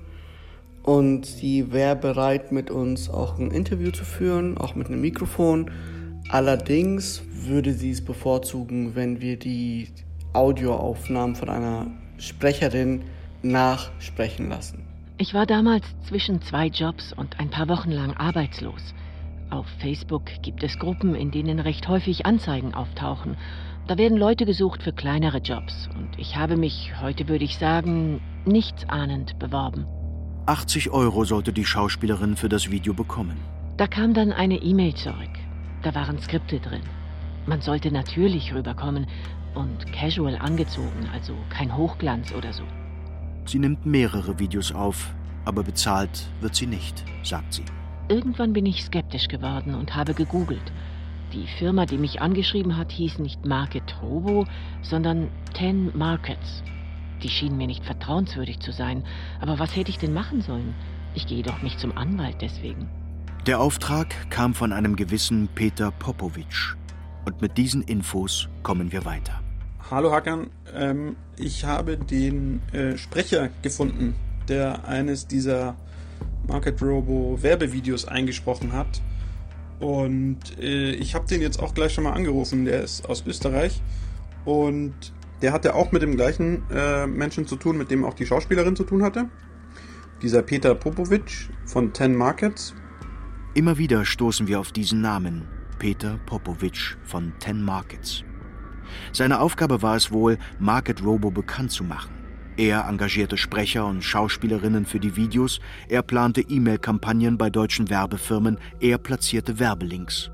und sie wäre bereit, mit uns auch ein Interview zu führen, auch mit einem Mikrofon. Allerdings würde sie es bevorzugen, wenn wir die Audioaufnahmen von einer Sprecherin nachsprechen lassen. Ich war damals zwischen zwei Jobs und ein paar Wochen lang arbeitslos. Auf Facebook gibt es Gruppen, in denen recht häufig Anzeigen auftauchen. Da werden Leute gesucht für kleinere Jobs und ich habe mich, heute würde ich sagen, nichtsahnend beworben. 80 Euro sollte die Schauspielerin für das Video bekommen. Da kam dann eine E-Mail zurück. Da waren Skripte drin. Man sollte natürlich rüberkommen, und casual angezogen, also kein Hochglanz oder so. Sie nimmt mehrere Videos auf, aber bezahlt wird sie nicht, sagt sie. Irgendwann bin ich skeptisch geworden und habe gegoogelt. Die Firma, die mich angeschrieben hat, hieß nicht Market Robo, sondern Ten Markets. Die schien mir nicht vertrauenswürdig zu sein. Aber was hätte ich denn machen sollen? Ich gehe doch nicht zum Anwalt deswegen. Der Auftrag kam von einem gewissen Peter Popowitsch. Und mit diesen Infos kommen wir weiter. Hallo Hackern, ähm, ich habe den äh, Sprecher gefunden, der eines dieser Market Robo Werbevideos eingesprochen hat. Und äh, ich habe den jetzt auch gleich schon mal angerufen. Der ist aus Österreich und der hatte auch mit dem gleichen äh, Menschen zu tun, mit dem auch die Schauspielerin zu tun hatte. Dieser Peter Popovic von Ten Markets. Immer wieder stoßen wir auf diesen Namen, Peter Popovic von Ten Markets. Seine Aufgabe war es wohl, Market Robo bekannt zu machen. Er engagierte Sprecher und Schauspielerinnen für die Videos, er plante E-Mail-Kampagnen bei deutschen Werbefirmen, er platzierte Werbelinks.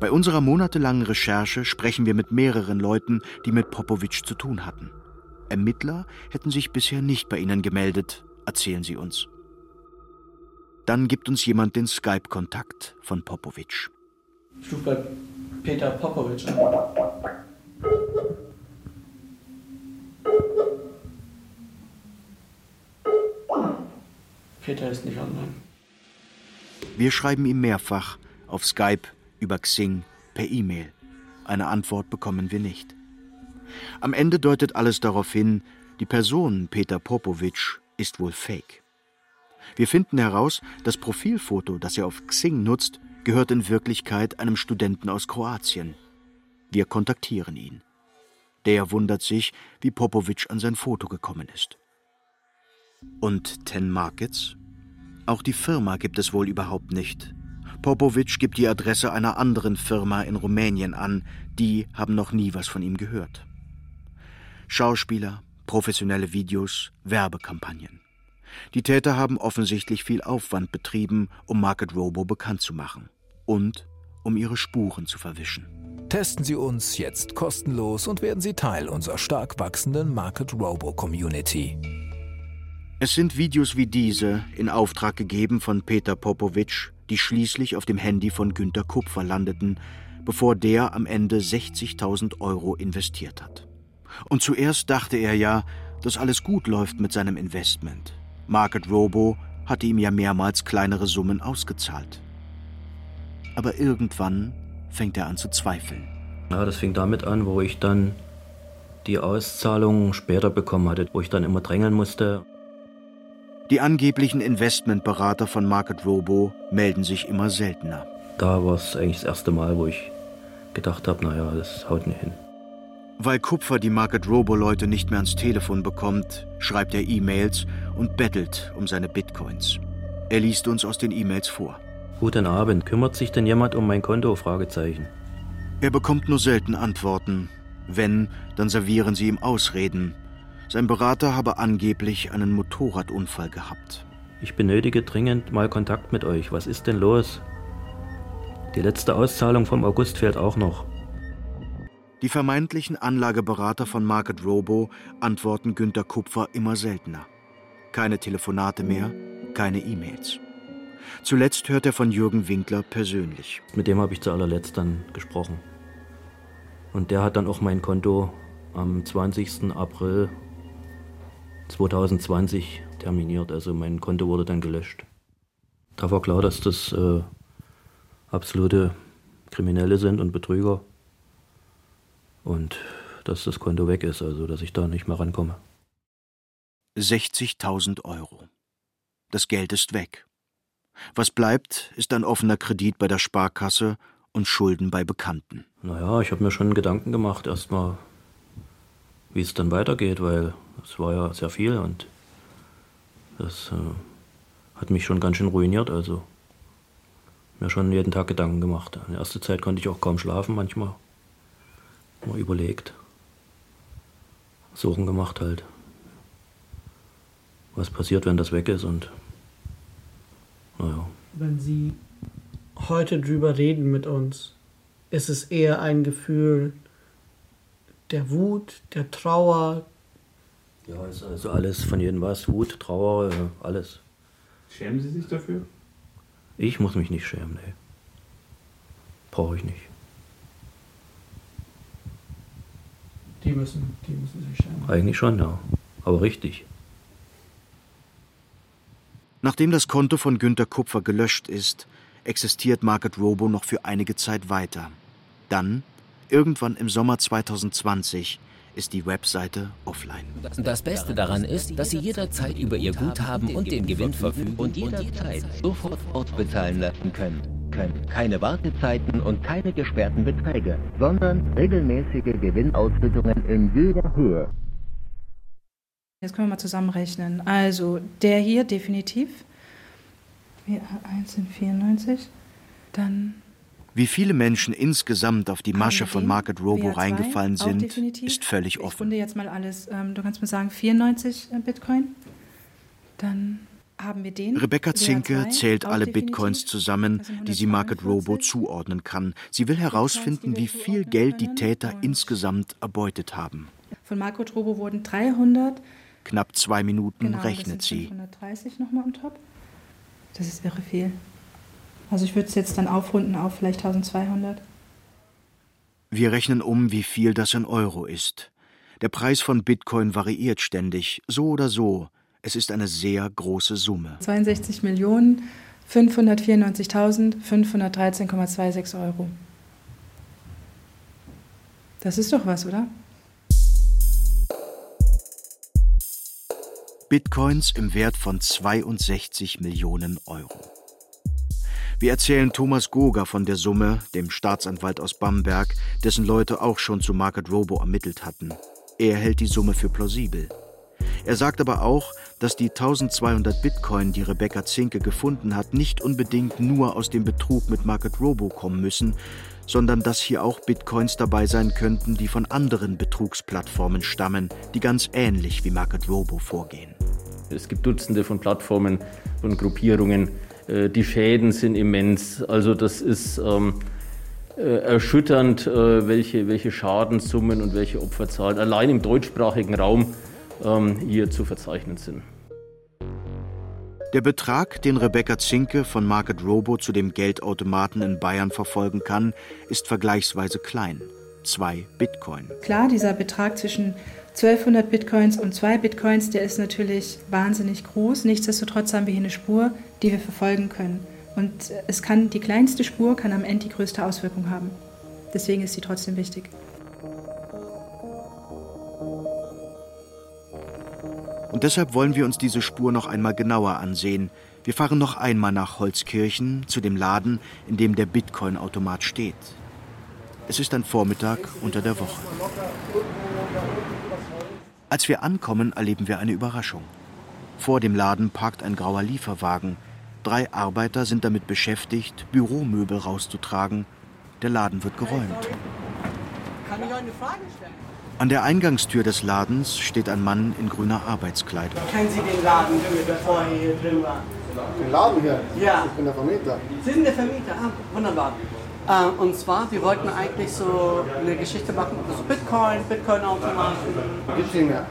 Bei unserer monatelangen Recherche sprechen wir mit mehreren Leuten, die mit Popovic zu tun hatten. Ermittler hätten sich bisher nicht bei ihnen gemeldet, erzählen sie uns. Dann gibt uns jemand den Skype-Kontakt von Popovic. Ich Peter Popovic. Peter ist nicht online. Wir schreiben ihm mehrfach auf Skype, über Xing, per E-Mail. Eine Antwort bekommen wir nicht. Am Ende deutet alles darauf hin, die Person Peter Popovic ist wohl fake. Wir finden heraus, das Profilfoto, das er auf Xing nutzt, gehört in Wirklichkeit einem Studenten aus Kroatien. Wir kontaktieren ihn. Der wundert sich, wie Popovic an sein Foto gekommen ist. Und Ten Markets? Auch die Firma gibt es wohl überhaupt nicht. Popovic gibt die Adresse einer anderen Firma in Rumänien an, die haben noch nie was von ihm gehört. Schauspieler, professionelle Videos, Werbekampagnen. Die Täter haben offensichtlich viel Aufwand betrieben, um Market Robo bekannt zu machen und um ihre Spuren zu verwischen. Testen Sie uns jetzt kostenlos und werden Sie Teil unserer stark wachsenden Market Robo Community. Es sind Videos wie diese in Auftrag gegeben von Peter Popovic, die schließlich auf dem Handy von Günter Kupfer landeten, bevor der am Ende 60.000 Euro investiert hat. Und zuerst dachte er ja, dass alles gut läuft mit seinem Investment. Market Robo hatte ihm ja mehrmals kleinere Summen ausgezahlt. Aber irgendwann fängt er an zu zweifeln. Ja, das fing damit an, wo ich dann die Auszahlung später bekommen hatte, wo ich dann immer drängeln musste. Die angeblichen Investmentberater von Market Robo melden sich immer seltener. Da war es eigentlich das erste Mal, wo ich gedacht habe, naja, das haut nicht hin. Weil Kupfer die Market Robo-Leute nicht mehr ans Telefon bekommt, schreibt er E-Mails und bettelt um seine Bitcoins. Er liest uns aus den E-Mails vor. Guten Abend, kümmert sich denn jemand um mein Konto? Fragezeichen. Er bekommt nur selten Antworten. Wenn, dann servieren sie ihm Ausreden. Sein Berater habe angeblich einen Motorradunfall gehabt. Ich benötige dringend mal Kontakt mit euch. Was ist denn los? Die letzte Auszahlung vom August fehlt auch noch. Die vermeintlichen Anlageberater von Market Robo antworten Günter Kupfer immer seltener. Keine Telefonate mehr, keine E-Mails. Zuletzt hört er von Jürgen Winkler persönlich. Mit dem habe ich zu allerletzt dann gesprochen. Und der hat dann auch mein Konto am 20. April 2020 terminiert. Also mein Konto wurde dann gelöscht. Da war klar, dass das äh, absolute Kriminelle sind und Betrüger. Und dass das Konto weg ist, also dass ich da nicht mehr rankomme. 60.000 Euro. Das Geld ist weg. Was bleibt, ist ein offener Kredit bei der Sparkasse und Schulden bei Bekannten. Naja, ich habe mir schon Gedanken gemacht, erstmal, wie es dann weitergeht, weil es war ja sehr viel und das äh, hat mich schon ganz schön ruiniert. Also mir schon jeden Tag Gedanken gemacht. In der ersten Zeit konnte ich auch kaum schlafen manchmal. Mal überlegt. Suchen gemacht halt. Was passiert, wenn das weg ist und naja. Wenn Sie heute drüber reden mit uns, ist es eher ein Gefühl der Wut, der Trauer. Ja, ist also alles von jedem was. Wut, Trauer, alles. Schämen Sie sich dafür? Ich muss mich nicht schämen, nee. Brauche ich nicht. Die müssen, die müssen sich schämen. Eigentlich schon, ja. Aber richtig. Nachdem das Konto von Günter Kupfer gelöscht ist, existiert Market Robo noch für einige Zeit weiter. Dann, irgendwann im Sommer 2020, ist die Webseite offline. Das Beste daran ist, dass Sie jederzeit über Ihr Guthaben und den Gewinn verfügen und jederzeit sofort ausbezahlen lassen können. können. Keine Wartezeiten und keine gesperrten Beträge, sondern regelmäßige Gewinnausschüttungen in jeder Höhe. Jetzt können wir mal zusammenrechnen. Also der hier definitiv. 1 sind 94. Dann wie viele Menschen insgesamt auf die Masche von Market Robo reingefallen sind, ist völlig offen. Ich runde jetzt mal alles. Ähm, du kannst mir sagen 94 äh, Bitcoin. Dann haben wir den. Rebecca Zinke zählt alle Bitcoins zusammen, die sie Market Robo zuordnen kann. Sie will herausfinden, wie viel Geld die Täter insgesamt erbeutet haben. Von Market Robo wurden 300. Knapp zwei Minuten genau, rechnet sie. 130 nochmal on top. Das ist irre viel. Also ich würde es jetzt dann aufrunden auf vielleicht 1200. Wir rechnen um, wie viel das in Euro ist. Der Preis von Bitcoin variiert ständig, so oder so. Es ist eine sehr große Summe. 62 Millionen 594.513,26 Euro. Das ist doch was, oder? Bitcoins im Wert von 62 Millionen Euro. Wir erzählen Thomas Goger von der Summe, dem Staatsanwalt aus Bamberg, dessen Leute auch schon zu Market Robo ermittelt hatten. Er hält die Summe für plausibel. Er sagt aber auch, dass die 1200 Bitcoin, die Rebecca Zinke gefunden hat, nicht unbedingt nur aus dem Betrug mit Market Robo kommen müssen, sondern dass hier auch Bitcoins dabei sein könnten, die von anderen Betrugsplattformen stammen, die ganz ähnlich wie Market Robo vorgehen. Es gibt Dutzende von Plattformen und Gruppierungen, die Schäden sind immens. Also das ist ähm, äh, erschütternd, äh, welche, welche Schadenssummen und welche Opferzahlen allein im deutschsprachigen Raum ähm, hier zu verzeichnen sind. Der Betrag, den Rebecca Zinke von Market Robo zu dem Geldautomaten in Bayern verfolgen kann, ist vergleichsweise klein. Zwei Bitcoin. Klar, dieser Betrag zwischen 1200 Bitcoins und zwei Bitcoins, der ist natürlich wahnsinnig groß. Nichtsdestotrotz haben wir hier eine Spur, die wir verfolgen können. Und es kann, die kleinste Spur kann am Ende die größte Auswirkung haben. Deswegen ist sie trotzdem wichtig. Und deshalb wollen wir uns diese Spur noch einmal genauer ansehen. Wir fahren noch einmal nach Holzkirchen zu dem Laden, in dem der Bitcoin-Automat steht. Es ist ein Vormittag unter der Woche. Als wir ankommen, erleben wir eine Überraschung. Vor dem Laden parkt ein grauer Lieferwagen. Drei Arbeiter sind damit beschäftigt, Büromöbel rauszutragen. Der Laden wird geräumt. Kann ich eine Frage stellen? An der Eingangstür des Ladens steht ein Mann in grüner Arbeitskleidung. Kennen Sie den Laden, bevor er hier drin war? Den Laden hier? Ja. Ich bin der Vermieter. Sie sind der Vermieter? Ah, wunderbar. Äh, und zwar, wir wollten eigentlich so eine Geschichte machen über so Bitcoin, Bitcoin-Automaten. Gibt's nicht mehr.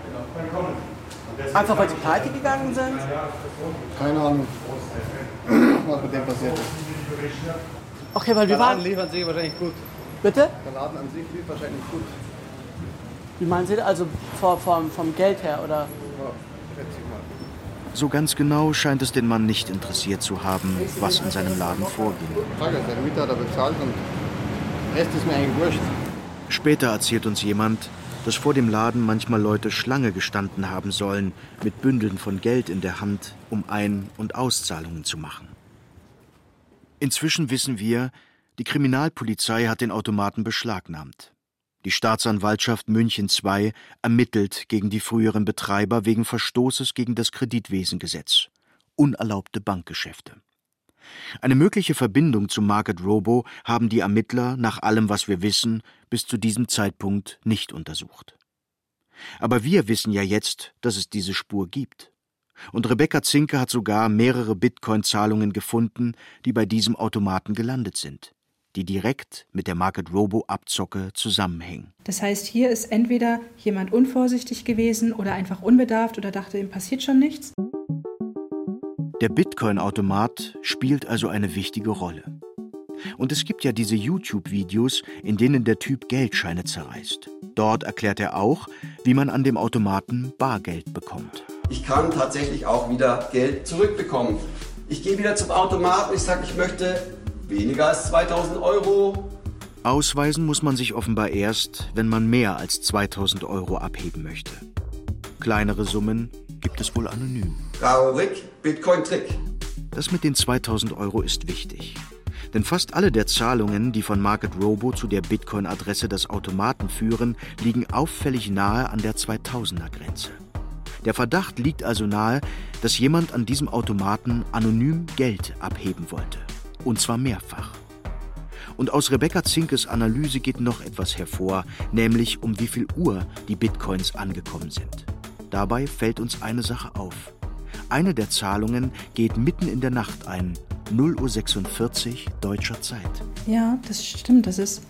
Einfach weil sie pleite gegangen sind? Keine Ahnung, was mit dem passiert ist. Okay, weil wir Der Laden waren... lief an sich wahrscheinlich gut. Bitte? Der Laden an sich lief wahrscheinlich gut. Wie meinen Sie das? Also vom, vom, vom Geld her, oder? Ja, schätze ich mal. So ganz genau scheint es den Mann nicht interessiert zu haben, was in seinem Laden vorging. Frage, seine Mieter hat er bezahlt und der Rest ist mir eigentlich wurscht. Später erzählt uns jemand, dass vor dem Laden manchmal Leute Schlange gestanden haben sollen, mit Bündeln von Geld in der Hand, um Ein- und Auszahlungen zu machen. Inzwischen wissen wir, die Kriminalpolizei hat den Automaten beschlagnahmt. Die Staatsanwaltschaft München II ermittelt gegen die früheren Betreiber wegen Verstoßes gegen das Kreditwesengesetz. Unerlaubte Bankgeschäfte. Eine mögliche Verbindung zu Market Robo haben die Ermittler, nach allem, was wir wissen, bis zu diesem Zeitpunkt nicht untersucht. Aber wir wissen ja jetzt, dass es diese Spur gibt. Und Rebecca Zinke hat sogar mehrere Bitcoin-Zahlungen gefunden, die bei diesem Automaten gelandet sind die direkt mit der Market Robo Abzocke zusammenhängen. Das heißt, hier ist entweder jemand unvorsichtig gewesen oder einfach unbedarft oder dachte, ihm passiert schon nichts. Der Bitcoin-Automat spielt also eine wichtige Rolle. Und es gibt ja diese YouTube-Videos, in denen der Typ Geldscheine zerreißt. Dort erklärt er auch, wie man an dem Automaten Bargeld bekommt. Ich kann tatsächlich auch wieder Geld zurückbekommen. Ich gehe wieder zum Automaten, ich sage, ich möchte weniger als 2000 Euro. Ausweisen muss man sich offenbar erst, wenn man mehr als 2000 Euro abheben möchte. Kleinere Summen gibt es wohl anonym. Raurik, Bitcoin-Trick. Das mit den 2000 Euro ist wichtig. Denn fast alle der Zahlungen, die von Market Robo zu der Bitcoin-Adresse des Automaten führen, liegen auffällig nahe an der 2000er-Grenze. Der Verdacht liegt also nahe, dass jemand an diesem Automaten anonym Geld abheben wollte. Und zwar mehrfach. Und aus Rebecca Zinkes Analyse geht noch etwas hervor, nämlich um wie viel Uhr die Bitcoins angekommen sind. Dabei fällt uns eine Sache auf. Eine der Zahlungen geht mitten in der Nacht ein, 0.46 Uhr deutscher Zeit. Ja, das stimmt. Das ist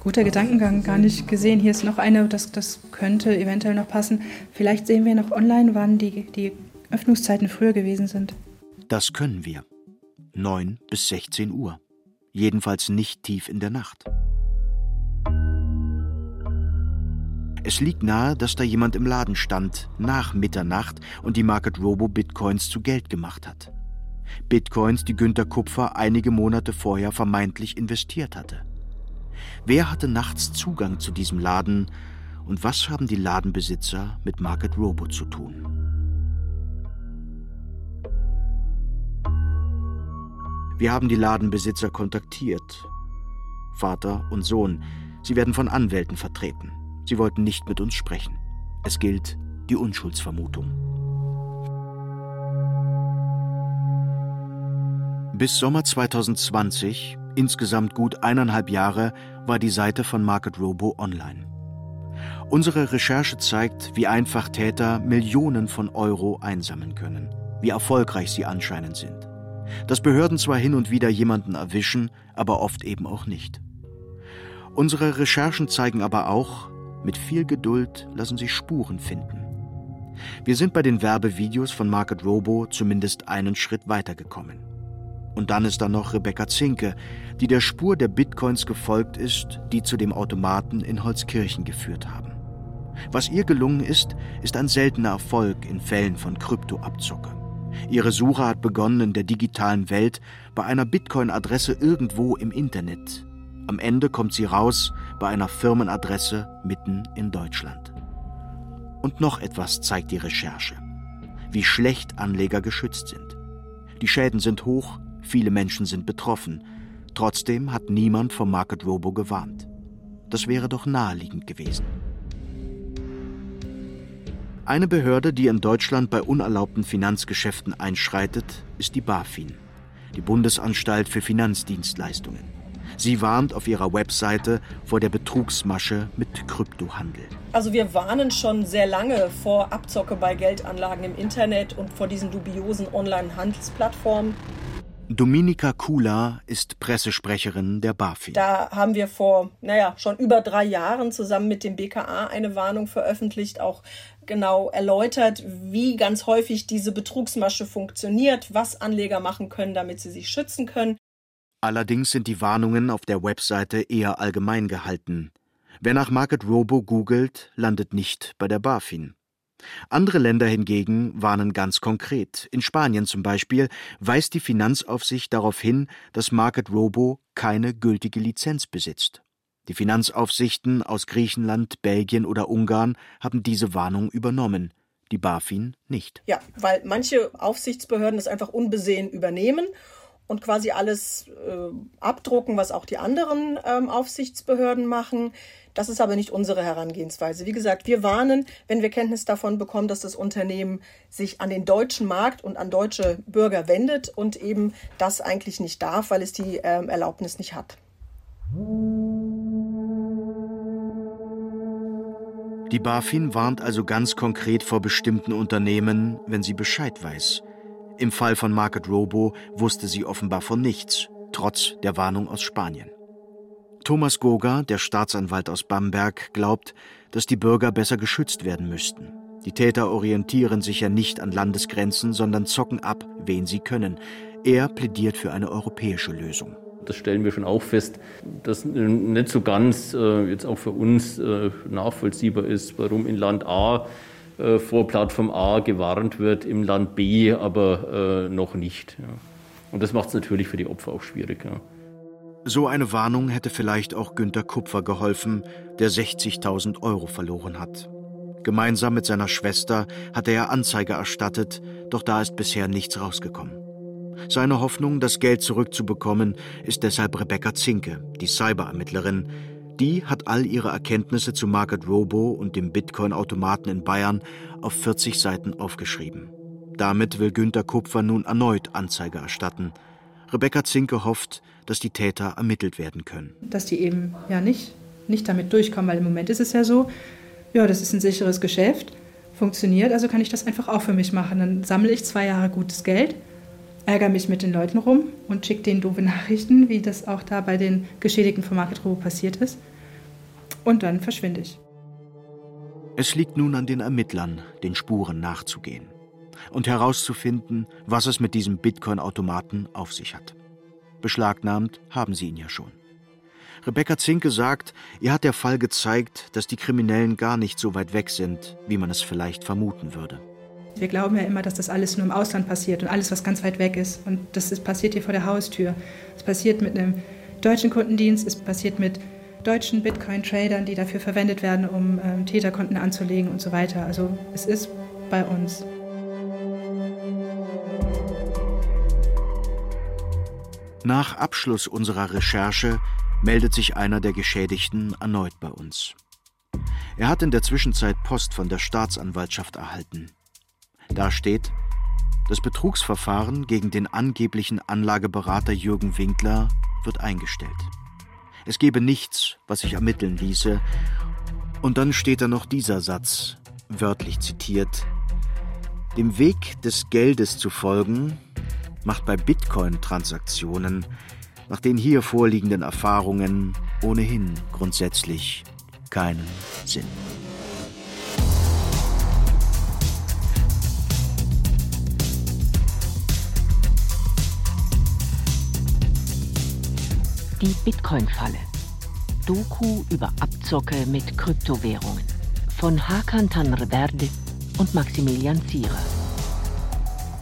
guter Gedankengang, gar nicht gesehen. Hier ist noch eine, das, das könnte eventuell noch passen. Vielleicht sehen wir noch online, wann die, die Öffnungszeiten früher gewesen sind. Das können wir. 9 bis 16 Uhr. Jedenfalls nicht tief in der Nacht. Es liegt nahe, dass da jemand im Laden stand, nach Mitternacht und die Market Robo Bitcoins zu Geld gemacht hat. Bitcoins, die Günter Kupfer einige Monate vorher vermeintlich investiert hatte. Wer hatte nachts Zugang zu diesem Laden und was haben die Ladenbesitzer mit Market Robo zu tun? Wir haben die Ladenbesitzer kontaktiert. Vater und Sohn. Sie werden von Anwälten vertreten. Sie wollten nicht mit uns sprechen. Es gilt die Unschuldsvermutung. Bis Sommer 2020, insgesamt gut eineinhalb Jahre, war die Seite von Market Robo online. Unsere Recherche zeigt, wie einfach Täter Millionen von Euro einsammeln können, wie erfolgreich sie anscheinend sind. Dass Behörden zwar hin und wieder jemanden erwischen, aber oft eben auch nicht. Unsere Recherchen zeigen aber auch, mit viel Geduld lassen sich Spuren finden. Wir sind bei den Werbevideos von Market Robo zumindest einen Schritt weitergekommen. Und dann ist da noch Rebecca Zinke, die der Spur der Bitcoins gefolgt ist, die zu dem Automaten in Holzkirchen geführt haben. Was ihr gelungen ist, ist ein seltener Erfolg in Fällen von Kryptoabzocke. Ihre Suche hat begonnen in der digitalen Welt bei einer Bitcoin-Adresse irgendwo im Internet. Am Ende kommt sie raus bei einer Firmenadresse mitten in Deutschland. Und noch etwas zeigt die Recherche. Wie schlecht Anleger geschützt sind. Die Schäden sind hoch, Viele Menschen sind betroffen. Trotzdem hat niemand vom Market Robo gewarnt. Das wäre doch naheliegend gewesen. Eine Behörde, die in Deutschland bei unerlaubten Finanzgeschäften einschreitet, ist die BaFin, die Bundesanstalt für Finanzdienstleistungen. Sie warnt auf ihrer Webseite vor der Betrugsmasche mit Kryptohandel. Also wir warnen schon sehr lange vor Abzocke bei Geldanlagen im Internet und vor diesen dubiosen Online-Handelsplattformen. Dominika Kula ist Pressesprecherin der BaFin. Da haben wir vor, naja, schon über drei Jahren zusammen mit dem BKA eine Warnung veröffentlicht, auch genau erläutert, wie ganz häufig diese Betrugsmasche funktioniert, was Anleger machen können, damit sie sich schützen können. Allerdings sind die Warnungen auf der Webseite eher allgemein gehalten. Wer nach Market Robo googelt, landet nicht bei der BaFin. Andere Länder hingegen warnen ganz konkret. In Spanien zum Beispiel weist die Finanzaufsicht darauf hin, dass Market Robo keine gültige Lizenz besitzt. Die Finanzaufsichten aus Griechenland, Belgien oder Ungarn haben diese Warnung übernommen, die BaFin nicht. Ja, weil manche Aufsichtsbehörden es einfach unbesehen übernehmen und quasi alles äh, abdrucken, was auch die anderen ähm, Aufsichtsbehörden machen. Das ist aber nicht unsere Herangehensweise. Wie gesagt, wir warnen, wenn wir Kenntnis davon bekommen, dass das Unternehmen sich an den deutschen Markt und an deutsche Bürger wendet und eben das eigentlich nicht darf, weil es die ähm, Erlaubnis nicht hat. Die BaFin warnt also ganz konkret vor bestimmten Unternehmen, wenn sie Bescheid weiß. Im Fall von Market Robo wusste sie offenbar von nichts, trotz der Warnung aus Spanien. Thomas Goga, der Staatsanwalt aus Bamberg, glaubt, dass die Bürger besser geschützt werden müssten. Die Täter orientieren sich ja nicht an Landesgrenzen, sondern zocken ab, wen sie können. Er plädiert für eine europäische Lösung. Das stellen wir schon auch fest, dass nicht so ganz äh, jetzt auch für uns äh, nachvollziehbar ist, warum in Land A äh, vor Plattform A gewarnt wird, im Land B aber äh, noch nicht. Ja. Und das macht es natürlich für die Opfer auch schwierig. So eine Warnung hätte vielleicht auch Günter Kupfer geholfen, der 60.000 Euro verloren hat. Gemeinsam mit seiner Schwester hatte er Anzeige erstattet, doch da ist bisher nichts rausgekommen. Seine Hoffnung, das Geld zurückzubekommen, ist deshalb Rebecca Zinke, die Cyberermittlerin. Die hat all ihre Erkenntnisse zu Market Robo und dem Bitcoin-Automaten in Bayern auf 40 Seiten aufgeschrieben. Damit will Günter Kupfer nun erneut Anzeige erstatten. Rebecca Zinke hofft, dass die Täter ermittelt werden können. Dass die eben ja nicht, nicht damit durchkommen, weil im Moment ist es ja so, ja, das ist ein sicheres Geschäft, funktioniert, also kann ich das einfach auch für mich machen. Dann sammle ich zwei Jahre gutes Geld, ärgere mich mit den Leuten rum und schicke denen doofe Nachrichten, wie das auch da bei den Geschädigten von Market Robo passiert ist. Und dann verschwinde ich. Es liegt nun an den Ermittlern, den Spuren nachzugehen und herauszufinden, was es mit diesem Bitcoin-Automaten auf sich hat. Beschlagnahmt haben sie ihn ja schon. Rebecca Zinke sagt, ihr hat der Fall gezeigt, dass die Kriminellen gar nicht so weit weg sind, wie man es vielleicht vermuten würde. Wir glauben ja immer, dass das alles nur im Ausland passiert und alles, was ganz weit weg ist. Und das ist, passiert hier vor der Haustür. Es passiert mit einem deutschen Kundendienst, es passiert mit deutschen Bitcoin-Tradern, die dafür verwendet werden, um ähm, Täterkonten anzulegen und so weiter. Also es ist bei uns. Nach Abschluss unserer Recherche meldet sich einer der Geschädigten erneut bei uns. Er hat in der Zwischenzeit Post von der Staatsanwaltschaft erhalten. Da steht, das Betrugsverfahren gegen den angeblichen Anlageberater Jürgen Winkler wird eingestellt. Es gebe nichts, was sich ermitteln ließe. Und dann steht da noch dieser Satz, wörtlich zitiert, dem Weg des Geldes zu folgen, macht bei Bitcoin-Transaktionen nach den hier vorliegenden Erfahrungen ohnehin grundsätzlich keinen Sinn. Die Bitcoin-Falle. Doku über Abzocke mit Kryptowährungen. Von Hakan Tanreverde und Maximilian Zierer.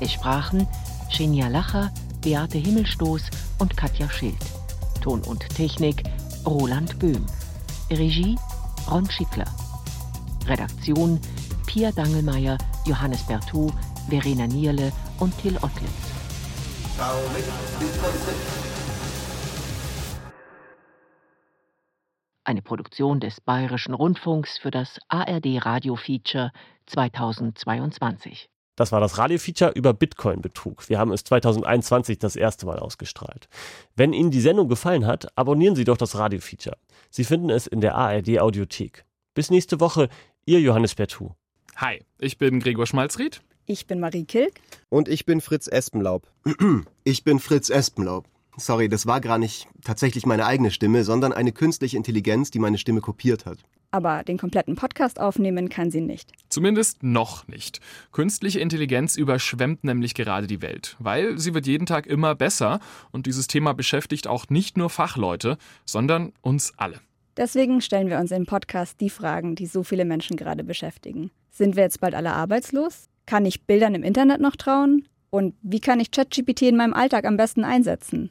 Es sprachen Xenia Lacher, Beate Himmelstoß und Katja Schild. Ton und Technik Roland Böhm. Regie Ron Schickler. Redaktion Pia Dangelmeier, Johannes Bertou, Verena Nierle und Till Ottlitz. Eine Produktion des Bayerischen Rundfunks für das ARD Radio Feature 2022. Das war das Radio-Feature über Bitcoin-Betrug. Wir haben es 2021 das erste Mal ausgestrahlt. Wenn Ihnen die Sendung gefallen hat, abonnieren Sie doch das Radio-Feature. Sie finden es in der ARD-Audiothek. Bis nächste Woche, Ihr Johannes Bertou. Hi, ich bin Gregor Schmalzried. Ich bin Marie Kilk. Und ich bin Fritz Espenlaub. Ich bin Fritz Espenlaub. Sorry, das war gar nicht tatsächlich meine eigene Stimme, sondern eine künstliche Intelligenz, die meine Stimme kopiert hat aber den kompletten Podcast aufnehmen kann sie nicht. Zumindest noch nicht. Künstliche Intelligenz überschwemmt nämlich gerade die Welt, weil sie wird jeden Tag immer besser und dieses Thema beschäftigt auch nicht nur Fachleute, sondern uns alle. Deswegen stellen wir uns im Podcast die Fragen, die so viele Menschen gerade beschäftigen. Sind wir jetzt bald alle arbeitslos? Kann ich Bildern im Internet noch trauen? Und wie kann ich ChatGPT in meinem Alltag am besten einsetzen?